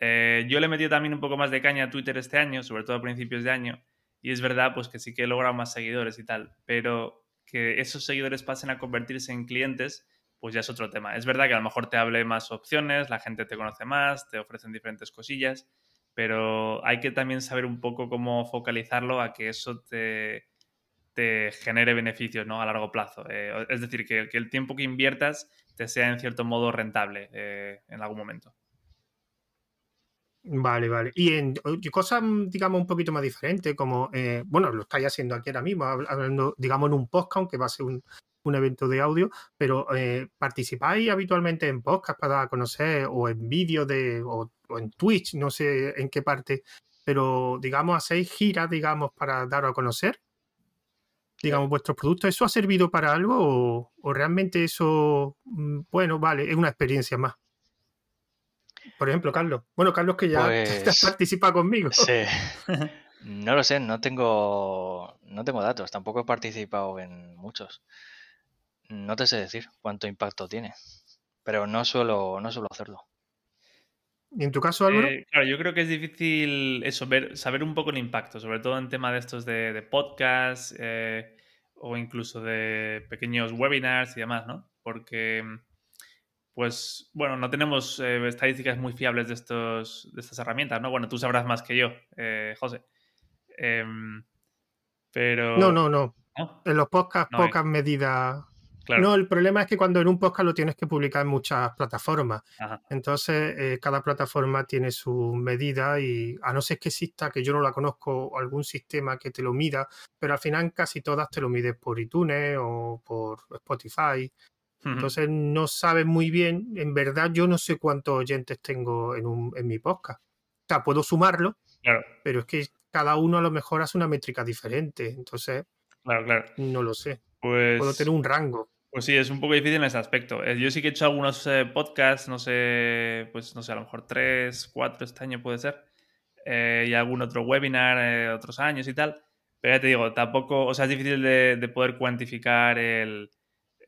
[SPEAKER 3] yo le he metido también un poco más de caña a Twitter este año, sobre todo a principios de año, y es verdad pues que sí que he logrado más seguidores y tal, pero que esos seguidores pasen a convertirse en clientes, pues ya es otro tema. Es verdad que a lo mejor te hable más opciones, la gente te conoce más, te ofrecen diferentes cosillas, pero hay que también saber un poco cómo focalizarlo a que eso te, genere beneficios ¿no? a largo plazo. Eh, es decir, que, el tiempo que inviertas te sea en cierto modo rentable eh, en algún momento.
[SPEAKER 1] Vale, vale. Y en cosas, digamos, un poquito más diferentes, como, eh, bueno, lo estáis haciendo aquí ahora mismo, hablando, digamos, en un podcast, aunque va a ser un, evento de audio, pero ¿participáis habitualmente en podcast para conocer o en vídeos de, o, en Twitch, no sé en qué parte, pero, digamos, hacéis giras, digamos, para dar a conocer? digamos, vuestros productos, ¿eso ha servido para algo o, realmente eso, mm, bueno, vale, es una experiencia más? Por ejemplo, Carlos. Bueno, Carlos que ya
[SPEAKER 2] Pues-
[SPEAKER 1] participa conmigo.
[SPEAKER 2] Sí. No lo sé, no tengo, no tengo datos, tampoco he participado en muchos. No te sé decir cuánto impacto tiene, pero no suelo, no suelo hacerlo.
[SPEAKER 1] ¿Y en tu caso, Álvaro?
[SPEAKER 3] Eh, claro, yo creo que es difícil eso, ver, saber un poco el impacto, sobre todo en tema de estos de, de podcast eh, o incluso de pequeños webinars y demás, ¿no? Porque, pues, bueno, no tenemos eh, estadísticas muy fiables de, estos, de estas herramientas, ¿no? Bueno, tú sabrás más que yo, eh, José. Em, pero...
[SPEAKER 1] no, no, no.
[SPEAKER 3] ¿no?
[SPEAKER 1] En los podcasts,
[SPEAKER 3] No
[SPEAKER 1] pocas medidas.
[SPEAKER 3] Claro.
[SPEAKER 1] No, el problema es que cuando en un podcast lo tienes que publicar en muchas plataformas.
[SPEAKER 3] Ajá.
[SPEAKER 1] Entonces, eh, cada plataforma tiene su medida y a no ser que exista, que yo no la conozco, algún sistema que te lo mida, pero al final casi todas te lo mides por iTunes o por Spotify. Entonces, no sabes muy bien. En verdad, yo no sé cuántos oyentes tengo en, un, en mi podcast. O sea, puedo sumarlo,
[SPEAKER 3] Claro,
[SPEAKER 1] pero es que cada uno a lo mejor hace una métrica diferente. Entonces,
[SPEAKER 3] claro, claro.
[SPEAKER 1] no lo sé.
[SPEAKER 3] Pues...
[SPEAKER 1] Puedo tener un rango.
[SPEAKER 3] Pues sí, es un poco difícil en ese aspecto. Eh, Yo sí que he hecho algunos eh, podcasts, no sé, pues no sé, a lo mejor tres, cuatro este año puede ser, eh, y algún otro webinar eh, otros años y tal. Pero ya te digo, tampoco, o sea, es difícil de, de poder cuantificar el,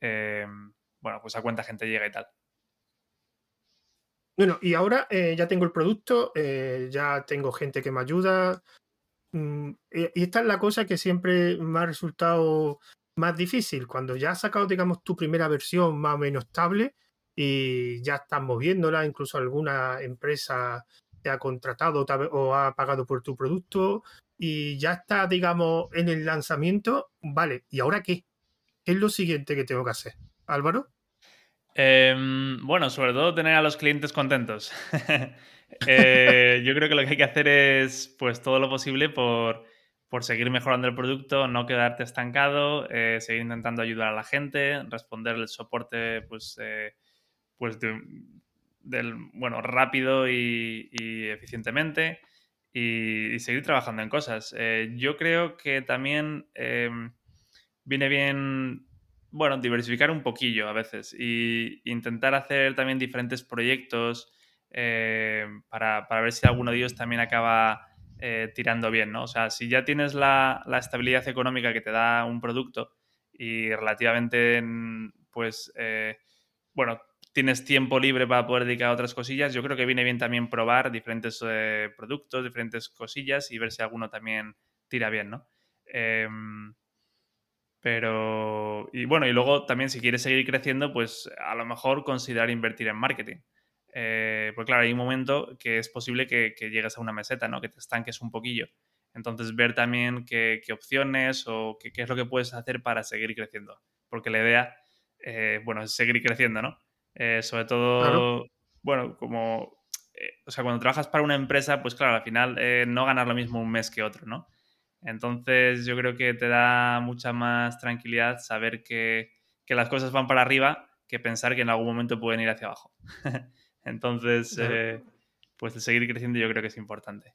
[SPEAKER 3] eh, bueno, pues a cuánta gente llega y tal.
[SPEAKER 1] Bueno, y ahora eh, ya tengo el producto, eh, ya tengo gente que me ayuda. mm, y esta es la cosa que siempre me ha resultado más difícil. Cuando ya has sacado, digamos, tu primera versión más o menos estable y ya estás moviéndola, incluso alguna empresa te ha contratado o ha pagado por tu producto y ya está, digamos, en el lanzamiento. Vale, ¿y ahora qué? ¿Qué es lo siguiente que tengo que hacer? Álvaro.
[SPEAKER 3] Em, bueno, sobre todo tener a los clientes contentos. Eh, yo creo que lo que hay que hacer es pues todo lo posible por, por seguir mejorando el producto, no quedarte estancado, eh, seguir intentando ayudar a la gente, responder el soporte pues, eh, pues de- del, bueno, rápido y, eficientemente y, seguir trabajando en cosas. Yo creo que también em, viene bien bueno, diversificar un poquillo a veces y intentar hacer también diferentes proyectos eh, para, para ver si alguno de ellos también acaba eh, tirando bien, ¿no? O sea, si ya tienes la, la estabilidad económica que te da un producto y relativamente, pues, eh, bueno, tienes tiempo libre para poder dedicar a otras cosillas, yo creo que viene bien también probar diferentes eh, productos, diferentes cosillas y ver si alguno también tira bien, ¿no? Pero, y bueno, y luego también si quieres seguir creciendo, pues a lo mejor considerar invertir en marketing. Eh, pues claro, hay un momento que es posible que, que llegues a una meseta, ¿no? Que te estanques un poquillo. Entonces, ver también qué, qué opciones o qué, qué es lo que puedes hacer para seguir creciendo. Porque la idea, eh, bueno, es seguir creciendo, ¿no? Eh, sobre todo,
[SPEAKER 1] Claro.
[SPEAKER 3] bueno, como, eh, o sea, cuando trabajas para una empresa, pues claro, al final eh, no ganas lo mismo un mes que otro, ¿no? Entonces yo creo que te da mucha más tranquilidad saber que, que las cosas van para arriba que pensar que en algún momento pueden ir hacia abajo. Entonces,
[SPEAKER 1] Claro.
[SPEAKER 3] eh, pues el seguir creciendo yo creo que es importante.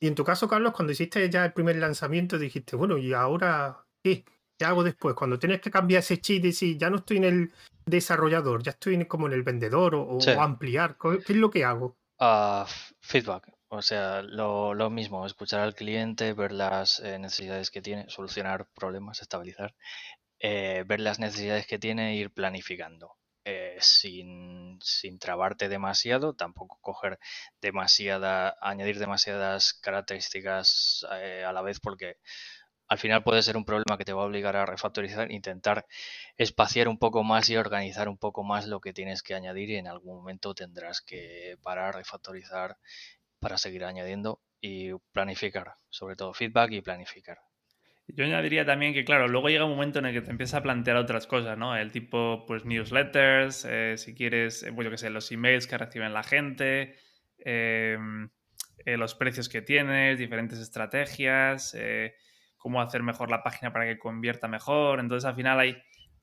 [SPEAKER 1] Y en tu caso, Carlos, cuando hiciste ya el primer lanzamiento, dijiste, bueno, ¿y ahora qué? ¿Qué hago después? Cuando tienes que cambiar ese chip y decir, ya no estoy en el desarrollador, ya estoy como en el vendedor o, ampliar, ¿qué es lo que hago?
[SPEAKER 2] F- feedback, o sea, lo, lo mismo, escuchar al cliente, ver las eh, necesidades que tiene, solucionar problemas, estabilizar, eh, ver las necesidades que tiene e ir planificando. eh, sin, sin trabarte demasiado, tampoco coger demasiada, añadir demasiadas características eh, a la vez, porque al final puede ser un problema que te va a obligar a refactorizar, intentar espaciar un poco más y organizar un poco más lo que tienes que añadir y en algún momento tendrás que parar, refactorizar para seguir añadiendo y planificar, sobre todo feedback y planificar.
[SPEAKER 3] Yo añadiría también que, claro, luego llega un momento en el que te empiezas a plantear otras cosas, ¿no? El tipo, pues, newsletters, eh, si quieres, eh, pues yo qué sé, los emails que reciben la gente, eh, eh, los precios que tienes, diferentes estrategias, cómo hacer mejor la página para que convierta mejor. Entonces, al final hay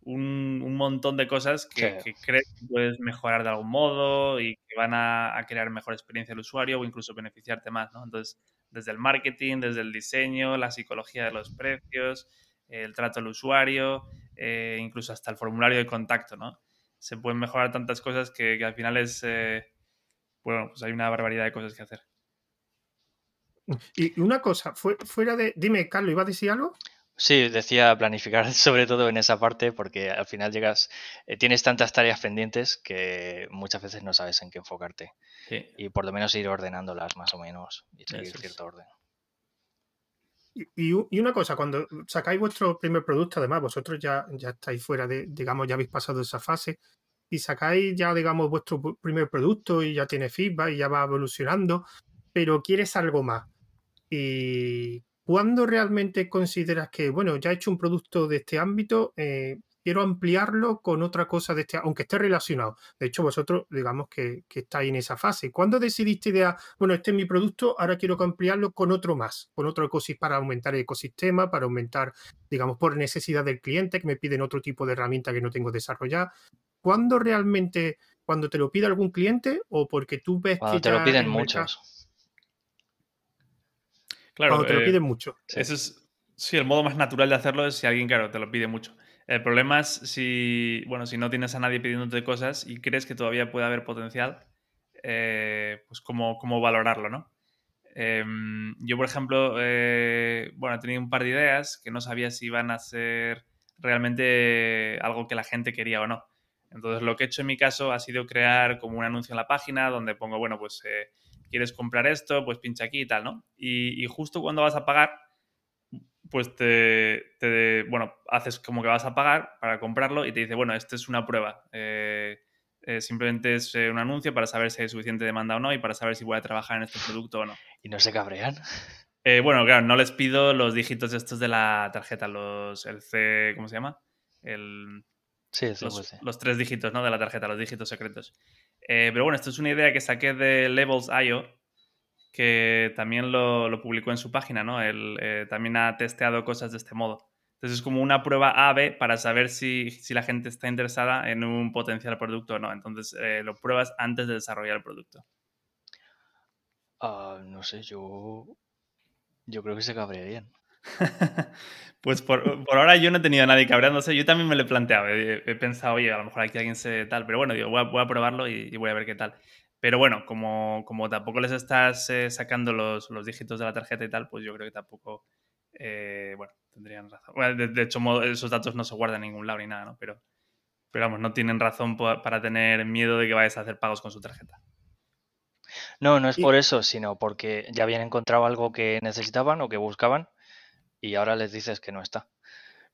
[SPEAKER 3] un, un montón de cosas que,
[SPEAKER 2] Sí.
[SPEAKER 3] que crees que puedes mejorar de algún modo y que van a, a crear mejor experiencia del usuario o incluso beneficiarte más, ¿no? Entonces, desde el marketing, desde el diseño, la psicología de los precios, el trato al usuario, eh, incluso hasta el formulario de contacto, ¿no? Se pueden mejorar tantas cosas que, que al final es, eh, bueno, pues hay una barbaridad de cosas que hacer.
[SPEAKER 1] Y una cosa, fuera de. Dime, Carlos, ¿ibas a decir algo?
[SPEAKER 2] Sí, decía planificar sobre todo en esa parte porque al final llegas, eh, tienes tantas tareas pendientes que muchas veces no sabes en qué enfocarte. Y por lo menos ir ordenándolas más o menos y seguir cierto orden.
[SPEAKER 1] Y, una cosa, cuando sacáis vuestro primer producto, además vosotros ya, ya estáis fuera de, digamos, ya habéis pasado esa fase y sacáis ya, digamos, vuestro primer producto y ya tiene feedback y ya va evolucionando, pero quieres algo más. ¿Y cuándo realmente consideras que, bueno, ya he hecho un producto de este ámbito, eh, quiero ampliarlo con otra cosa de este, aunque esté relacionado. De hecho, vosotros, digamos que, que estáis en esa fase. ¿Cuándo decidiste idea, bueno, este es mi producto, ahora quiero ampliarlo con otro más, con otro ecosistema para aumentar el ecosistema, para aumentar, digamos, por necesidad del cliente, que me piden otro tipo de herramienta que no tengo desarrollada? ¿Cuándo realmente, cuando te lo pide algún cliente o porque tú ves
[SPEAKER 2] que te lo piden muchos?
[SPEAKER 3] Claro,
[SPEAKER 1] cuando te lo eh, piden mucho.
[SPEAKER 3] Eso es, sí, el modo más natural de hacerlo es si alguien, claro, te lo pide mucho. El problema es si, bueno, si no tienes a nadie pidiéndote cosas y crees que todavía puede haber potencial, eh, pues cómo, cómo, valorarlo, ¿no? Em, yo, por ejemplo, eh, bueno, he tenido un par de ideas que no sabía si iban a ser realmente algo que la gente quería o no. Entonces, lo que he hecho en mi caso ha sido crear como un anuncio en la página donde pongo, bueno, pues eh, quieres comprar esto, pues pincha aquí y tal, ¿no? y justo cuando vas a pagar, pues te, bueno, haces como que vas a pagar para comprarlo y te dice, bueno, esto es una prueba. Eh, eh, simplemente es eh, un anuncio para saber si hay suficiente demanda o no y para saber si voy a trabajar en este producto o no.
[SPEAKER 2] ¿Y no se cabrean?
[SPEAKER 3] bueno, claro, no les pido los dígitos estos de la tarjeta, los, el C, ¿cómo se llama? El,
[SPEAKER 2] sí,
[SPEAKER 3] los, los, tres dígitos ¿no? de la tarjeta, los dígitos secretos. Pero bueno, esto es una idea que saqué de Levels.io, que también lo, publicó en su página, ¿no? Él eh, también ha testeado cosas de este modo. Entonces es como una prueba A-B para saber si, la gente está interesada en un potencial producto o no. Entonces eh, lo pruebas antes de desarrollar el producto.
[SPEAKER 2] Ah, no sé, yo, yo creo que se cabrearían.
[SPEAKER 3] pues por, ahora yo no he tenido a nadie cabreándose. Yo también me lo he planteado. He, pensado, oye, a lo mejor aquí alguien se tal. Pero bueno, digo, voy a, probarlo y, voy a ver qué tal. Pero bueno, como, como tampoco les estás eh, sacando los, los, dígitos de la tarjeta y tal, pues yo creo que tampoco, eh, bueno, tendrían razón. de, hecho, esos datos no se guardan en ningún lado ni nada, ¿no? Pero, pero vamos, no tienen razón para tener miedo de que vayas a hacer pagos con su tarjeta.
[SPEAKER 2] No, no es por eso, sino porque ya habían encontrado algo que necesitaban o que buscaban y ahora les dices que no está.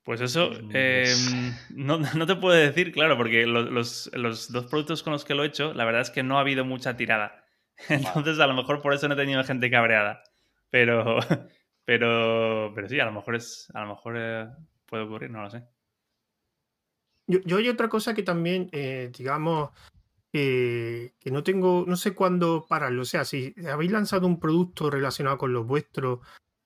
[SPEAKER 3] Pues eso, em, no, no, te puedo decir, claro, porque los, los, dos productos con los que lo he hecho, la verdad es que no ha habido mucha tirada. Entonces, a lo mejor por eso no he tenido gente cabreada. Pero, pero, pero sí, a lo mejor es, a lo mejor eh, puede ocurrir, no lo sé.
[SPEAKER 1] Yo, yo hay otra cosa que también, eh, digamos, que no tengo, no sé cuándo pararlo. O sea, si habéis lanzado un producto relacionado con los vuestros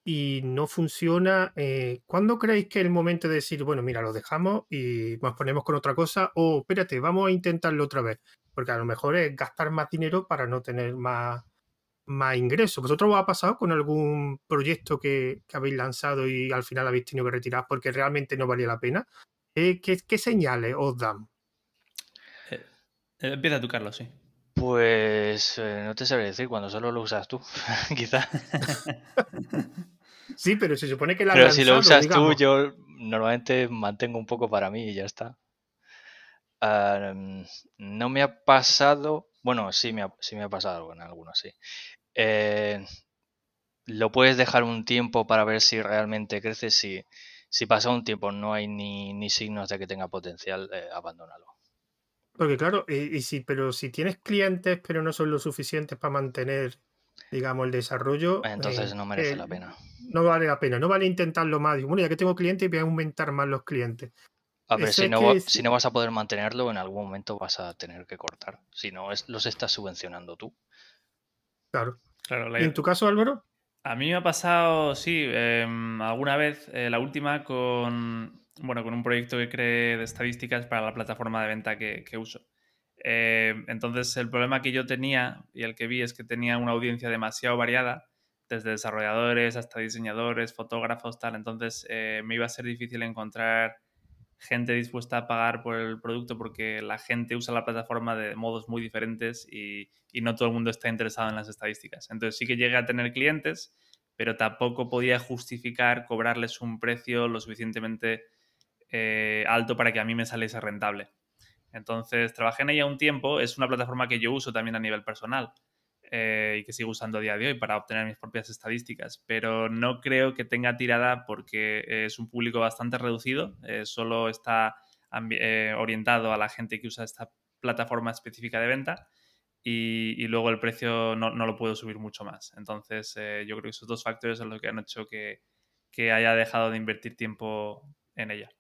[SPEAKER 1] y no funciona, eh, ¿cuándo creéis que es el momento de decir, bueno, mira, lo dejamos y nos ponemos con otra cosa? O espérate, vamos a intentarlo otra vez. Porque a lo mejor es gastar más dinero para no tener más, más ingresos. ¿Vosotros os ha pasado con algún proyecto que, habéis lanzado y al final habéis tenido que retirar porque realmente no valía la pena? Eh, ¿qué, señales os dan?
[SPEAKER 3] Eh, empieza tú, Carlos, sí.
[SPEAKER 2] Pues no te sabré decir cuando solo lo usas tú, quizá.
[SPEAKER 1] Sí, pero se supone que la
[SPEAKER 2] Pero si lo usas tú, yo normalmente mantengo un poco para mí y ya está. no me ha pasado. Bueno, sí me ha, sí me ha pasado algo en algunos, sí. Eh, lo puedes dejar un tiempo para ver si realmente crece. Si, si pasa un tiempo no hay ni, signos de que tenga potencial, eh, abandónalo.
[SPEAKER 1] Porque claro, y, si, pero si tienes clientes pero no son lo suficientes para mantener digamos, el desarrollo.
[SPEAKER 2] Pues entonces eh, no merece eh, la pena.
[SPEAKER 1] No vale la pena, no vale intentarlo más. bueno, ya que tengo clientes, voy a aumentar más los clientes.
[SPEAKER 2] A ver, si no, si no vas a poder mantenerlo, en algún momento vas a tener que cortar. Si no, es, los estás subvencionando tú.
[SPEAKER 1] Claro. claro ¿Y en tu caso, Álvaro?
[SPEAKER 3] A mí me ha pasado, sí, em, alguna vez, eh, la última, con, bueno, con un proyecto que creé de estadísticas para la plataforma de venta que uso. Eh, entonces, el problema que yo tenía y el que vi es que tenía una audiencia demasiado variada, desde desarrolladores hasta diseñadores, fotógrafos, tal. Entonces, eh, me iba a ser difícil encontrar gente dispuesta a pagar por el producto porque la gente usa la plataforma de modos muy diferentes y, no todo el mundo está interesado en las estadísticas. Entonces sí que llegué a tener clientes, pero tampoco podía justificar cobrarles un precio lo suficientemente eh, alto para que a mí me saliese rentable. Entonces trabajé en ella un tiempo, es una plataforma que yo uso también a nivel personal. Eh, y que sigo usando a día de hoy para obtener mis propias estadísticas, pero no creo que tenga tirada porque es un público bastante reducido, eh, solo está eh, orientado a la gente que usa esta plataforma específica de venta y, luego el precio no, lo puedo subir mucho más. Entonces yo creo que esos dos factores son los que han hecho que, que haya dejado de invertir tiempo en ella.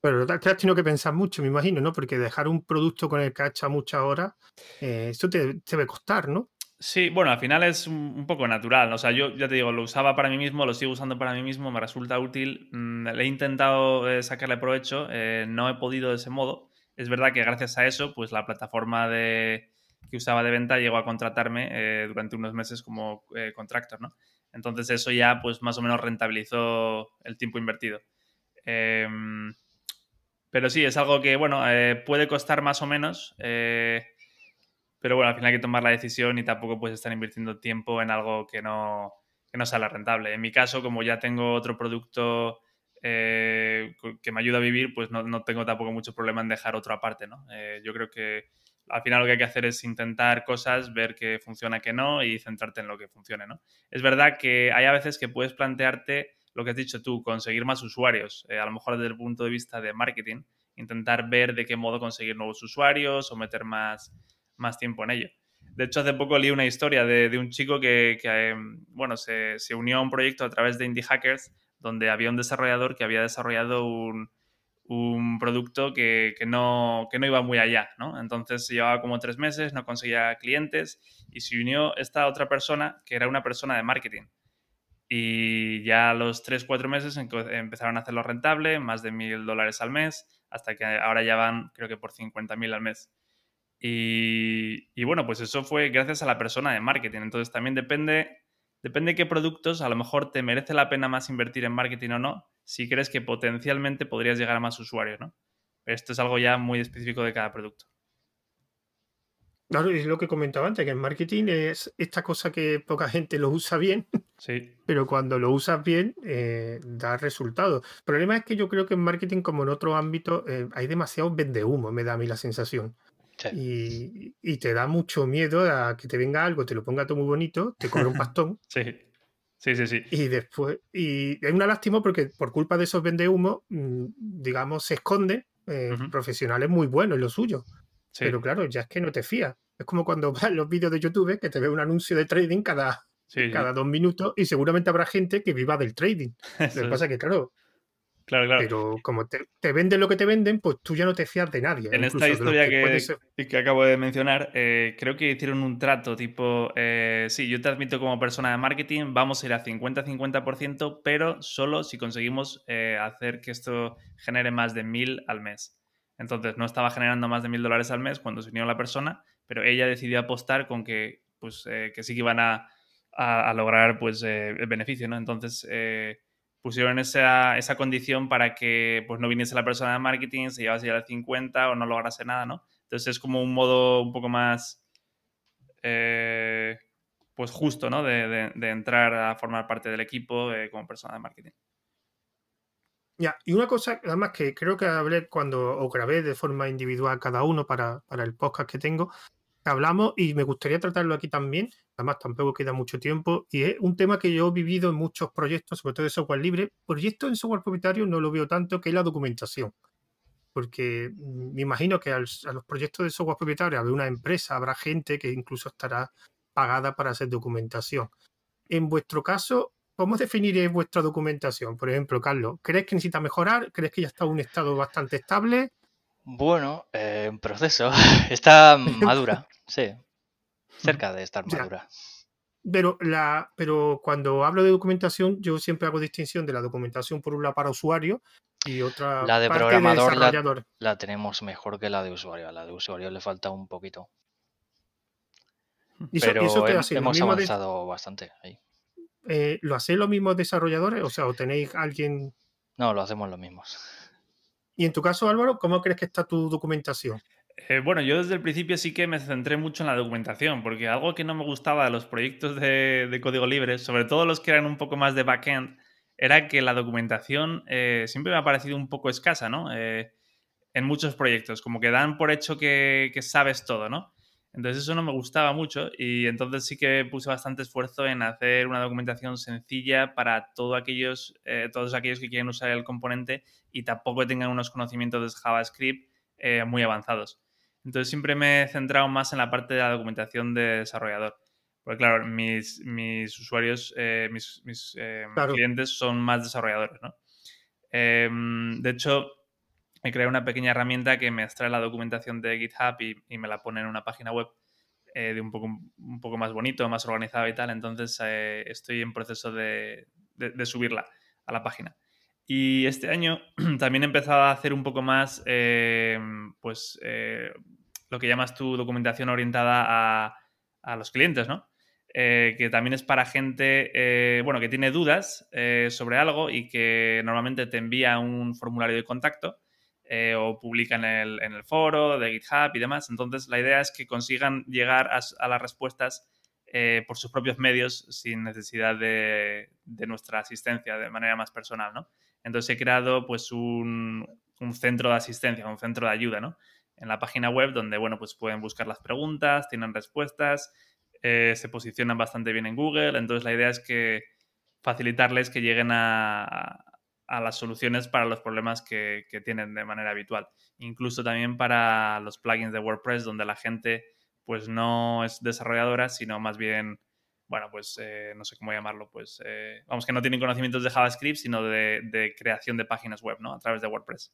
[SPEAKER 1] Pero te has tenido que pensar mucho, me imagino, ¿no? Porque dejar un producto con el que has hecho muchas horas, eh, esto te, debe costar, ¿no?
[SPEAKER 3] Sí, bueno, al final es un, poco natural. O sea, yo ya te digo, lo usaba para mí mismo, lo sigo usando para mí mismo, me resulta útil. Mm, le he intentado eh, sacarle provecho, eh, no he podido de ese modo. Es verdad que gracias a eso, pues la plataforma de, que usaba de venta llegó a contratarme durante unos meses como contractor, ¿no? Entonces eso ya, pues más o menos rentabilizó el tiempo invertido. Pero sí, es algo que, bueno, eh, puede costar más o menos, eh, pero bueno, al final hay que tomar la decisión y tampoco puedes estar invirtiendo tiempo en algo que no, que no sale rentable. En mi caso, como ya tengo otro producto eh, que me ayuda a vivir, pues no, no, tengo tampoco mucho problema en dejar otro aparte, ¿no? yo creo que al final lo que hay que hacer es intentar cosas, ver qué funciona, qué no y centrarte en lo que funcione, ¿no? Es verdad que hay a veces que puedes plantearte lo que has dicho tú, conseguir más usuarios, eh, a lo mejor desde el punto de vista de marketing, intentar ver de qué modo conseguir nuevos usuarios o meter más, más tiempo en ello. De hecho, hace poco leí una historia de, un chico que, em, bueno, se, unió a un proyecto a través de Indie Hackers, donde había un desarrollador que había desarrollado un, producto que, no, que no iba muy allá, ¿no? Entonces llevaba como tres meses, no conseguía clientes y se unió esta otra persona, que era una persona de marketing. Y ya a los 3-4 meses empezaron a hacerlo rentable, más de mil dólares al mes, hasta que ahora ya van, creo que por 50.000 al mes. Y, bueno, pues eso fue gracias a la persona de marketing. Entonces también depende, depende de qué productos, a lo mejor te merece la pena más invertir en marketing o no, si crees que potencialmente podrías llegar a más usuarios, ¿no? Esto es algo ya muy específico de cada producto.
[SPEAKER 1] Claro, es lo que comentaba antes, que el marketing es esta cosa que poca gente lo usa bien,
[SPEAKER 3] sí.
[SPEAKER 1] pero cuando lo usas bien eh, da resultados. El problema es que yo creo que en marketing, como en otros ámbitos, eh, hay demasiado humo, me da a mí la sensación. Y, te da mucho miedo a que te venga algo, te lo ponga todo muy bonito, te cobre un pastón.
[SPEAKER 3] sí. Sí, sí, sí.
[SPEAKER 1] Y después, y es una lástima porque por culpa de esos vendehumos, mm, digamos, se esconden eh, profesionales muy buenos en lo suyo. Pero claro, ya es que no te fías. Es como cuando vas los vídeos de YouTube que te ve un anuncio de trading cada, cada dos minutos y seguramente habrá gente que viva del trading. lo que pasa es que, claro,
[SPEAKER 3] Claro, claro.
[SPEAKER 1] Pero como te, venden lo que te venden, pues tú ya no te fías de nadie.
[SPEAKER 3] En esta historia que, que, acabo de mencionar, eh, creo que hicieron un trato tipo, eh, sí, yo te admito como persona de marketing, vamos a ir a 50-50%, pero solo si conseguimos eh, hacer que esto genere más de mil al mes. Entonces no estaba generando más de mil dólares al mes cuando se unió la persona, pero ella decidió apostar con que, pues, eh, que sí que iban a, lograr pues, eh, el beneficio, ¿no? Entonces eh, pusieron esa, esa, condición para que pues, no viniese la persona de marketing, se llevase ya el 50 o no lograse nada, ¿no? Entonces es como un modo un poco más pues justo, ¿no? De, de, entrar a formar parte del equipo como persona de marketing.
[SPEAKER 1] Ya, y una cosa, además que creo que hablé cuando o grabé de forma individual cada uno para, para el podcast que tengo, hablamos y me gustaría tratarlo aquí también, además tampoco queda mucho tiempo, y es un tema que yo he vivido en muchos proyectos, sobre todo de software libre. Proyectos en software propietario no lo veo tanto, que es la documentación. Porque mm, me imagino que a los proyectos de software propietario habrá una empresa, habrá gente que incluso estará pagada para hacer documentación. En vuestro caso, ¿Cómo definiréis vuestra documentación? Por ejemplo, Carlos, ¿crees que necesita mejorar? ¿Crees que ya está en un estado bastante estable?
[SPEAKER 2] Bueno, eh, en proceso. Está madura, sí. Cerca de estar madura.
[SPEAKER 1] Pero, la, pero cuando hablo de documentación, yo siempre hago distinción de la documentación por un lado para usuario y otra
[SPEAKER 2] la de programador la, la, tenemos mejor que la de usuario. A la de usuario le falta un poquito. pero hemos avanzado bastante ahí.
[SPEAKER 1] Eh, ¿lo hacéis los mismos desarrolladores? O sea, ¿o tenéis alguien...?
[SPEAKER 2] No, lo hacemos los mismos.
[SPEAKER 1] Y en tu caso, Álvaro, ¿cómo crees que está tu documentación?
[SPEAKER 3] Eh, bueno, yo desde el principio sí que me centré mucho en la documentación, porque algo que no me gustaba de los proyectos de, código libre, sobre todo los que eran un poco más de backend, era que la documentación eh, siempre me ha parecido un poco escasa, ¿no? Eh, en muchos proyectos, como que dan por hecho que, que, sabes todo, ¿no? Entonces eso no me gustaba mucho y entonces sí que puse bastante esfuerzo en hacer una documentación sencilla para aquellos, todos aquellos que quieren usar el componente y tampoco tengan unos conocimientos de JavaScript muy avanzados. Entonces siempre me he centrado más en la parte de la documentación de desarrollador. Porque claro, mis, mis usuarios, eh, mis, eh, clientes son más desarrolladores, ¿no? Em, de hecho, he creado una pequeña herramienta que me extrae la documentación de GitHub y, me la pone en una página web eh, de un poco, un poco más bonito, más organizado y tal. Entonces estoy en proceso de, de, subirla a la página. Y este año también he empezado a hacer un poco más, pues, lo que llamas tu documentación orientada a, los clientes, ¿no? Eh, que también es para gente, eh, bueno, que tiene dudas eh, sobre algo y que normalmente te envía un formulario de contacto o publica en el, foro de GitHub y demás. Entonces, la idea es que consigan llegar a, las respuestas por sus propios medios sin necesidad de, nuestra asistencia de manera más personal, ¿no? Entonces, he creado pues un, un centro de asistencia, un centro de ayuda, ¿no? en la página web donde, bueno, pues pueden buscar las preguntas, tienen respuestas, eh, se posicionan bastante bien en Google. Entonces la idea es que facilitarles que lleguen a, las soluciones para los problemas que, tienen de manera habitual. Incluso también para los plugins de WordPress donde la gente pues no es desarrolladora, sino más bien, bueno, pues eh, no sé cómo llamarlo, pues eh, vamos que no tienen conocimientos de JavaScript, sino de, de creación de páginas web, ¿no? A través de WordPress.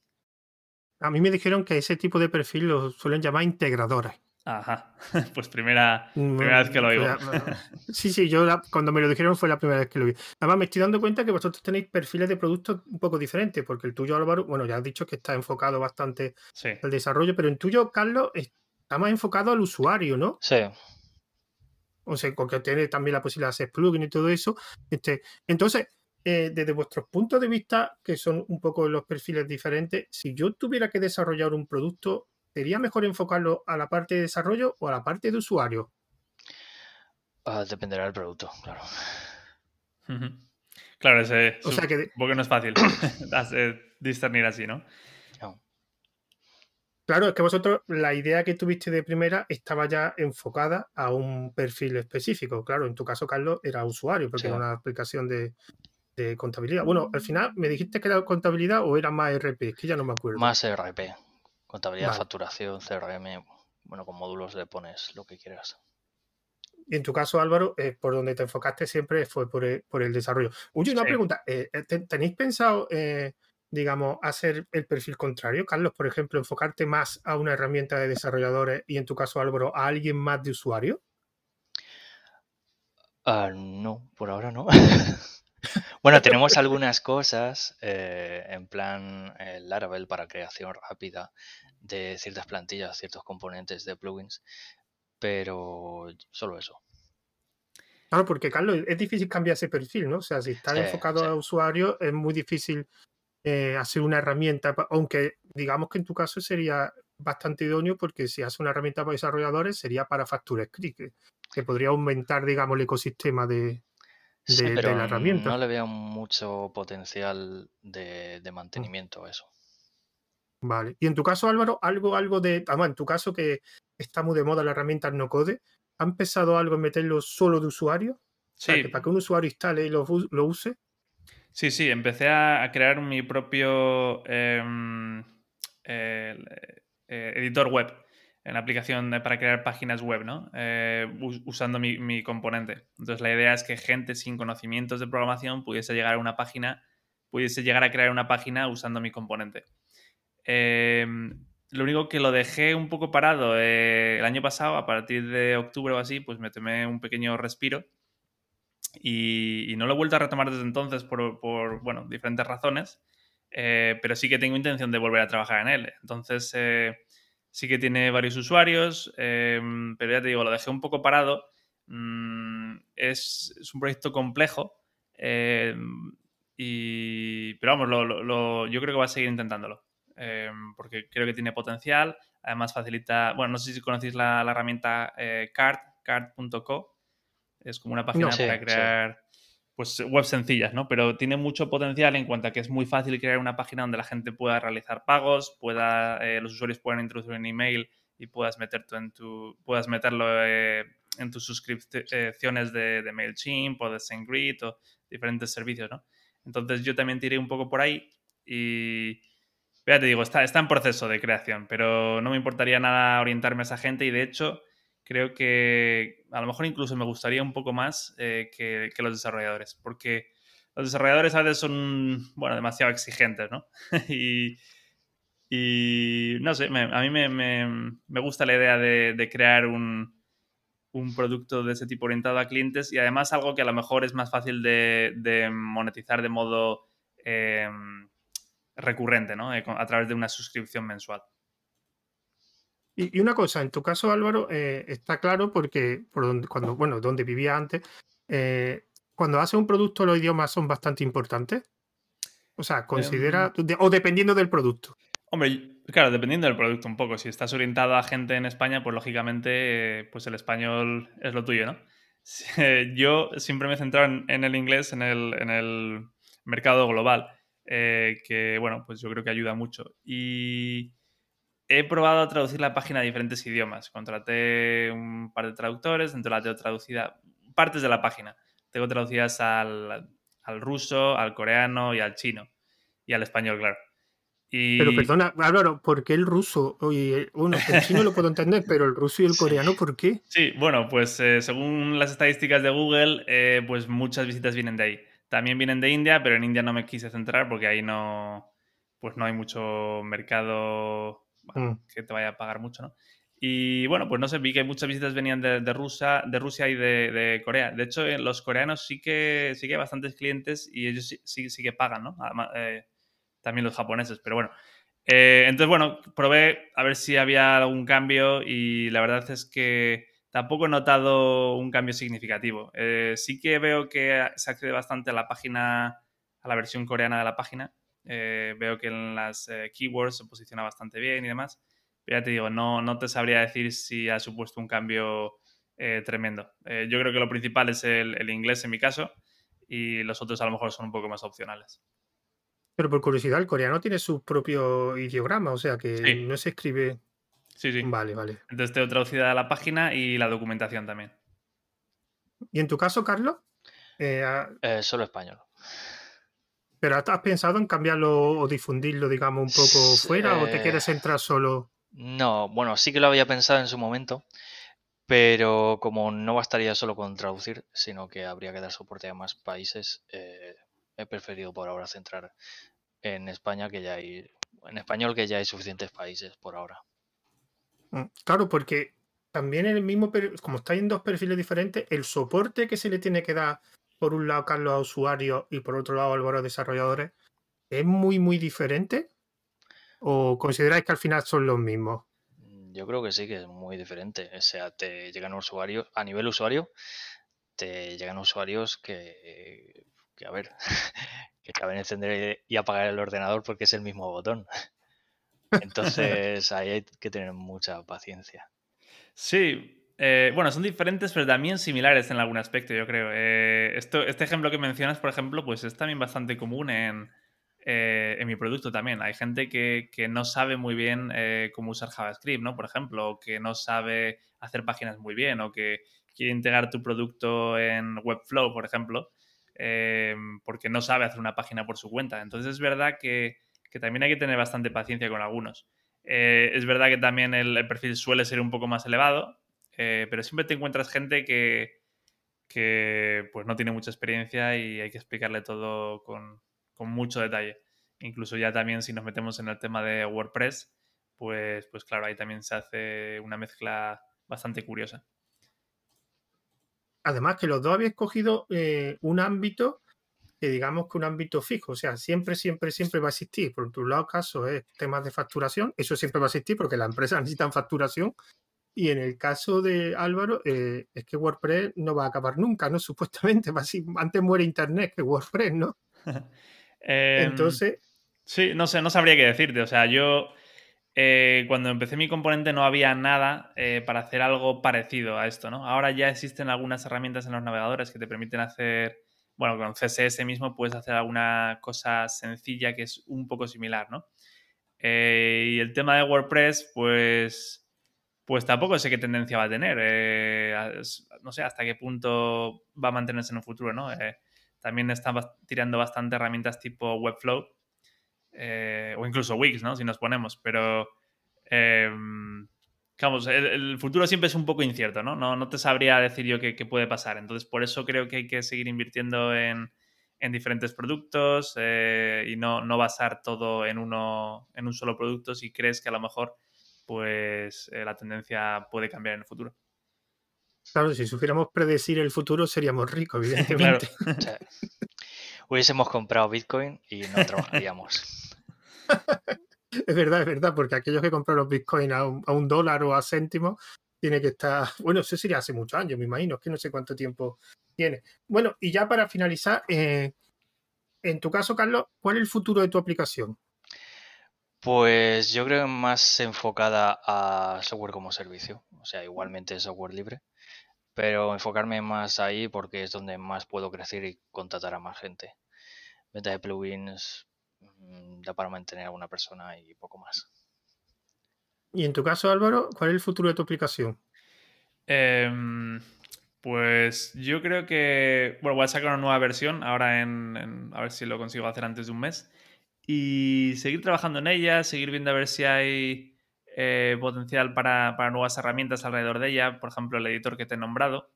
[SPEAKER 1] A mí me dijeron que ese tipo de perfil lo suelen llamar integradores.
[SPEAKER 3] Ajá, pues primera, mm, primera vez que lo oigo.
[SPEAKER 1] Sí, sí, yo cuando me lo dijeron fue la primera vez que lo vi. Además, me estoy dando cuenta que vosotros tenéis perfiles de productos un poco diferentes, porque el tuyo, Álvaro, bueno, ya has dicho que está enfocado bastante al desarrollo, pero el tuyo, Carlos, está más enfocado al usuario, ¿no?
[SPEAKER 2] Sí.
[SPEAKER 1] O sea, porque tiene también la posibilidad de hacer plugin y todo eso. Este, entonces, eh, desde vuestros puntos de vista, que son un poco los perfiles diferentes, si yo tuviera que desarrollar un producto, ¿sería mejor enfocarlo a la parte de desarrollo o a la parte de usuario?
[SPEAKER 2] Ah, dependerá del producto, claro.
[SPEAKER 3] Claro, ese o sea que, porque no es fácil discernir así, ¿no?
[SPEAKER 1] Claro, es que vosotros la idea que tuviste de primera estaba ya enfocada a un perfil específico. Claro, en tu caso, Carlos, era usuario, porque era una aplicación de, de contabilidad. Bueno, al final me dijiste que era contabilidad o era más RP, que ya no me acuerdo.
[SPEAKER 2] Más RP. Contabilidad, facturación, CRM. Bueno, con módulos le pones lo que quieras.
[SPEAKER 1] Y en tu caso, Álvaro, eh, por donde te enfocaste siempre fue por el, desarrollo. Oye, una pregunta. Eh, eh, ¿Tenéis pensado, digamos, hacer el perfil contrario? Carlos, por ejemplo, enfocarte más a una herramienta de desarrolladores y en tu caso, Álvaro, a alguien más de usuario?
[SPEAKER 2] Ah, no, por ahora no. Bueno, tenemos algunas cosas eh, en plan el Laravel para creación rápida de ciertas plantillas, ciertos componentes de plugins, pero solo eso.
[SPEAKER 1] Claro, porque Carlos, es difícil cambiar ese perfil, ¿no? O sea, si está enfocado a usuario, es muy difícil eh, hacer una herramienta, aunque digamos que en tu caso sería bastante idóneo porque si hace una herramienta para desarrolladores sería para Factura Script, que podría aumentar, digamos, el ecosistema de, de, la herramienta.
[SPEAKER 2] No le veo mucho potencial de, mantenimiento a eso.
[SPEAKER 1] Vale. Y en tu caso, Álvaro, algo, algo de. Además, en tu caso que está muy de moda la herramienta no code, ¿ha empezado algo en meterlo solo de usuario?
[SPEAKER 3] Sí.
[SPEAKER 1] para que un usuario instale y lo, use.
[SPEAKER 3] Sí, sí, empecé a, crear mi propio em, eh, editor web en la aplicación para crear páginas web, ¿no? Eh, usando mi, componente. Entonces la idea es que gente sin conocimientos de programación pudiese llegar a una página, pudiese llegar a crear una página usando mi componente. Em, lo único que lo dejé un poco parado eh, el año pasado, a partir de octubre o así, pues me tomé un pequeño respiro y, no lo he vuelto a retomar desde entonces por, bueno, diferentes razones, eh, pero sí que tengo intención de volver a trabajar en él. Entonces sí que tiene varios usuarios, em, pero ya te digo, lo dejé un poco parado. Mm, es, un proyecto complejo, em, y, pero vamos, yo creo que va a seguir intentándolo. em, porque creo que tiene potencial. Además facilita, bueno, no sé si conocéis la, herramienta eh, Card, card.co. Es como una página para crear pues, webs sencillas, ¿no? Pero tiene mucho potencial en cuanto a que es muy fácil crear una página donde la gente pueda realizar pagos, pueda, eh, los usuarios puedan introducir un email y puedas, meter en tu, puedas meterlo eh, en tus suscripciones de, de, MailChimp o de SendGrid o diferentes servicios, ¿no? Entonces yo también tiré un poco por ahí y ya te digo, está, está en proceso de creación, pero no me importaría nada orientarme a esa gente y de hecho creo que a lo mejor incluso me gustaría un poco más eh, que, los desarrolladores, porque los desarrolladores a veces son, bueno, demasiado exigentes, ¿no? y, no sé, a mí me, gusta la idea de, crear un, producto de ese tipo orientado a clientes y además algo que a lo mejor es más fácil de, monetizar de modo em, recurrente, ¿no? Eh, a través de una suscripción mensual.
[SPEAKER 1] Y, una cosa, en tu caso, Álvaro, eh, está claro porque por donde, cuando, bueno, donde vivía antes, eh, cuando haces un producto los idiomas son bastante importantes. O sea, considera, em. o dependiendo del producto.
[SPEAKER 3] Hombre, claro, dependiendo del producto un poco. Si estás orientado a gente en España, pues lógicamente, pues el español es lo tuyo, ¿no? Yo siempre me he centrado en, el inglés, en el, en el mercado global, eh, que bueno, pues yo creo que ayuda mucho. Y he probado a traducir la página a diferentes idiomas. Contraté un par de traductores, dentro la tengo traducida partes de la página. Tengo traducidas al, ruso, al coreano y al chino. Y al español, claro.
[SPEAKER 1] Pero perdona, Álvaro, ¿por qué el ruso? Oye, bueno, el chino lo puedo entender, pero el ruso y el coreano, ¿por qué?
[SPEAKER 3] Sí, bueno, pues eh, según las estadísticas de Google, eh, pues muchas visitas vienen de ahí. También vienen de India, pero en India no me quise centrar porque ahí no, pues no hay mucho mercado Mm. que te vaya a pagar mucho, ¿no? Y bueno, pues no sé, vi que muchas visitas venían de, Rusia, de Rusia y de, Corea. De hecho, eh, los coreanos sí que, sí que hay bastantes clientes y ellos sí, sí, que pagan, ¿no? Eh, también los japoneses, pero bueno. Eh, entonces, bueno, probé a ver si había algún cambio y la verdad es que tampoco he notado un cambio significativo. sí que veo que se accede bastante a la página, a la versión coreana de la página, eh, veo que en las eh, keywords se posiciona bastante bien y demás. Pero ya te digo, no, no te sabría decir si ha supuesto un cambio eh, tremendo. yo creo que lo principal es el, inglés en mi caso y los otros a lo mejor son un poco más opcionales.
[SPEAKER 1] Pero por curiosidad, el coreano tiene su propio ideograma, o sea que no se escribe.
[SPEAKER 3] Sí, sí.
[SPEAKER 1] Vale, vale.
[SPEAKER 3] Entonces tengo traducida la página y la documentación también.
[SPEAKER 1] ¿Y en tu caso, Carlos?
[SPEAKER 2] solo español.
[SPEAKER 1] ¿Pero has pensado en cambiarlo o difundirlo, digamos, un poco fuera o te quieres entrar solo?
[SPEAKER 2] No, bueno, sí que lo había pensado en su momento, pero como no bastaría solo con traducir, sino que habría que dar soporte a más países, eh, he preferido por ahora centrar en España, que ya hay, en español que ya hay suficientes países por ahora.
[SPEAKER 1] Mm, claro, porque también en el mismo, como está en dos perfiles diferentes, el soporte que se le tiene que dar por un lado Carlos a usuarios y por otro lado Álvaro a desarrolladores, ¿es muy, muy diferente? ¿O consideráis que al final son los mismos?
[SPEAKER 2] Yo creo que sí, que es muy diferente. O sea, te llegan usuarios, a nivel usuario, te llegan usuarios que, que a ver, que caben encender y apagar el ordenador porque es el mismo botón. Entonces ahí hay que tener mucha paciencia.
[SPEAKER 3] Sí, eh, bueno, son diferentes, pero también similares en algún aspecto, yo creo. Eh, esto, este ejemplo que mencionas, por ejemplo, pues es también bastante común en, eh, en mi producto también. Hay gente que, que no sabe muy bien cómo usar JavaScript, ¿no? Por ejemplo, o que no sabe hacer páginas muy bien, o que quiere integrar tu producto en Webflow, por ejemplo, porque no sabe hacer una página por su cuenta. Entonces es verdad que, que también hay que tener bastante paciencia con algunos. es verdad que también el perfil suele ser un poco más elevado, eh, pero siempre te encuentras gente que, pues no tiene mucha experiencia y hay que explicarle todo con, mucho detalle. Incluso ya también si nos metemos en el tema de WordPress, pues, pues claro, ahí también se hace una mezcla bastante curiosa.
[SPEAKER 1] Además que los dos habéis cogido eh, un ámbito que digamos que un ámbito fijo, o sea, siempre, siempre, siempre va a existir. Por tu lado, caso es temas de facturación, eso siempre va a existir porque las empresas necesitan facturación y en el caso de Álvaro, eh, es que WordPress no va a acabar nunca, ¿no? Supuestamente, antes muere Internet que WordPress, ¿no? Em, Entonces,
[SPEAKER 3] Sí, no sé, no sabría qué decirte. O sea, yo eh, cuando empecé mi componente no había nada eh, para hacer algo parecido a esto, ¿no? Ahora ya existen algunas herramientas en los navegadores que te permiten hacer, bueno, con CSS mismo puedes hacer alguna cosa sencilla que es un poco similar, ¿no? Y el tema de WordPress, pues, pues tampoco sé qué tendencia va a tener. no sé hasta qué punto va a mantenerse en un futuro, ¿no? también están tirando bastante herramientas tipo Webflow eh, o incluso Wix, ¿no? Si nos ponemos, pero... Em, el, futuro siempre es un poco incierto, ¿no? No, te sabría decir yo qué, puede pasar. Entonces, por eso creo que hay que seguir invirtiendo en, diferentes productos eh, y no, no, basar todo en, uno, en un solo producto si crees que a lo mejor pues eh, la tendencia puede cambiar en el futuro.
[SPEAKER 1] Claro, si supiéramos predecir el futuro seríamos ricos, evidentemente.
[SPEAKER 2] Hubiésemos comprado Bitcoin y no trabajaríamos.
[SPEAKER 1] es verdad, es verdad, porque aquellos que compran los bitcoins a un, dólar o a céntimos, tiene que estar, bueno, eso sería hace muchos años, me imagino, es que no sé cuánto tiempo tiene. Bueno, y ya para finalizar, eh, en tu caso, Carlos, ¿cuál es el futuro de tu aplicación?
[SPEAKER 2] Pues yo creo más enfocada a software como servicio, o sea, igualmente software libre, pero enfocarme más ahí porque es donde más puedo crecer y contratar a más gente. Venta de plugins, Mm, da para mantener a una persona y poco más.
[SPEAKER 1] Y en tu caso, Álvaro, ¿cuál es el futuro de tu aplicación?
[SPEAKER 3] Em, pues yo creo que, bueno, voy a sacar una nueva versión ahora en, a ver si lo consigo hacer antes de un mes y seguir trabajando en ella, seguir viendo a ver si hay eh, potencial para, para, nuevas herramientas alrededor de ella, por ejemplo, el editor que te he nombrado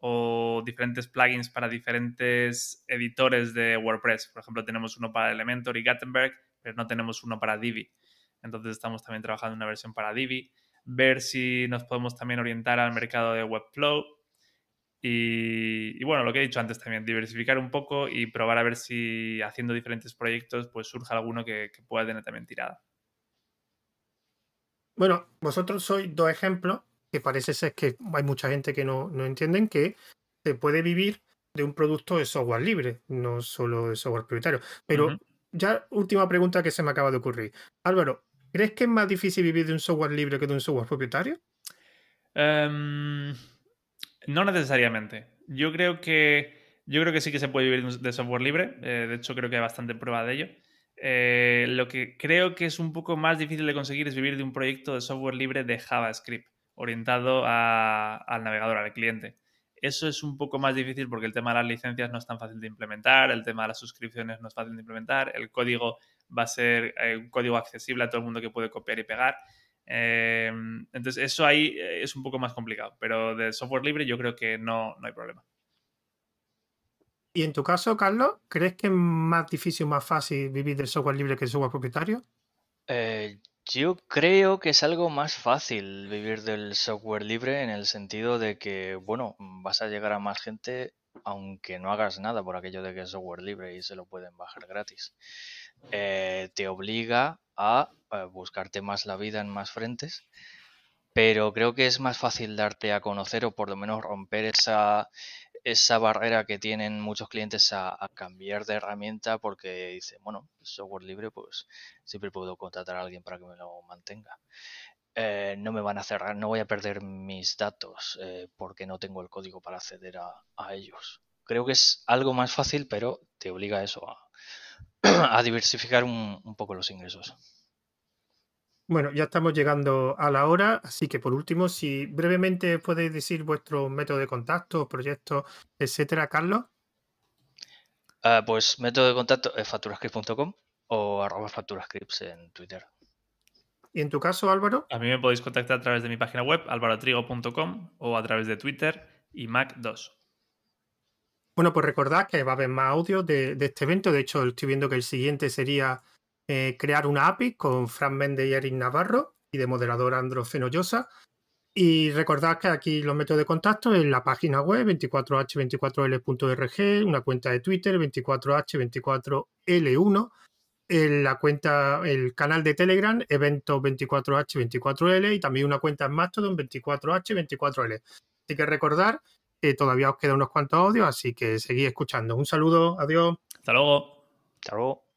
[SPEAKER 3] o diferentes plugins para diferentes editores de WordPress. Por ejemplo, tenemos uno para Elementor y Gutenberg, pero no tenemos uno para Divi. Entonces estamos también trabajando en una versión para Divi. Ver si nos podemos también orientar al mercado de Webflow. Y, bueno, lo que he dicho antes también, diversificar un poco y probar a ver si haciendo diferentes proyectos pues surge alguno que, que pueda tener también tirada.
[SPEAKER 1] Bueno, vosotros sois dos ejemplos que parece ser que hay mucha gente que no, no entienden que se puede vivir de un producto de software libre, no solo de software propietario. Pero ya última pregunta que se me acaba de ocurrir. Álvaro, ¿crees que es más difícil vivir de un software libre que de un software propietario?
[SPEAKER 3] Em, no necesariamente. Yo creo que yo creo que sí que se puede vivir de software libre. Eh, de hecho, creo que hay bastante prueba de ello. Eh, lo que creo que es un poco más difícil de conseguir es vivir de un proyecto de software libre de JavaScript orientado al navegador, al cliente. Eso es un poco más difícil porque el tema de las licencias no es tan fácil de implementar, el tema de las suscripciones no es fácil de implementar, el código va a ser eh, un código accesible a todo el mundo que puede copiar y pegar. Eh, entonces, eso ahí eh, es un poco más complicado, pero de software libre yo creo que no, no hay problema.
[SPEAKER 1] Y en tu caso, Carlos, ¿crees que es más difícil o más fácil vivir del software libre que el software propietario?
[SPEAKER 2] Yo creo que es algo más fácil vivir del software libre en el sentido de que, bueno, vas a llegar a más gente aunque no hagas nada por aquello de que es software libre y se lo pueden bajar gratis. Eh, te obliga a, a buscarte más la vida en más frentes, pero creo que es más fácil darte a conocer o por lo menos romper esa, esa barrera que tienen muchos clientes a, cambiar de herramienta porque dicen, bueno, software libre, pues siempre puedo contratar a alguien para que me lo mantenga. Eh, no me van a cerrar, no voy a perder mis datos eh, porque no tengo el código para acceder a, ellos. Creo que es algo más fácil, pero te obliga a eso, a, diversificar un poco los ingresos.
[SPEAKER 1] Bueno, ya estamos llegando a la hora, así que por último, si brevemente podéis decir vuestro método de contacto, proyectos, etcétera, Carlos.
[SPEAKER 2] Ah, pues método de contacto es facturascript.com o arroba facturascripts en Twitter.
[SPEAKER 1] ¿Y en tu caso, Álvaro?
[SPEAKER 3] A mí me podéis contactar a través de mi página web, alvarotrigo.com o a través de Twitter y Mac2.
[SPEAKER 1] Bueno, pues recordad que va a haber más audio de, de este evento. De hecho, estoy viendo que el siguiente sería eh, crear una API con Fran Méndez y Eric Navarro y de moderador Andro Fenollosa. Y recordad que aquí los métodos de contacto en la página web 24h24l.org, una cuenta de Twitter 24h24l1, en la cuenta, el canal de Telegram, evento 24h24l y también una cuenta en Mastodon 24h24l. Así que recordar que todavía os quedan unos cuantos audios, así que seguid escuchando. Un saludo, adiós.
[SPEAKER 3] Hasta luego.
[SPEAKER 2] Hasta luego.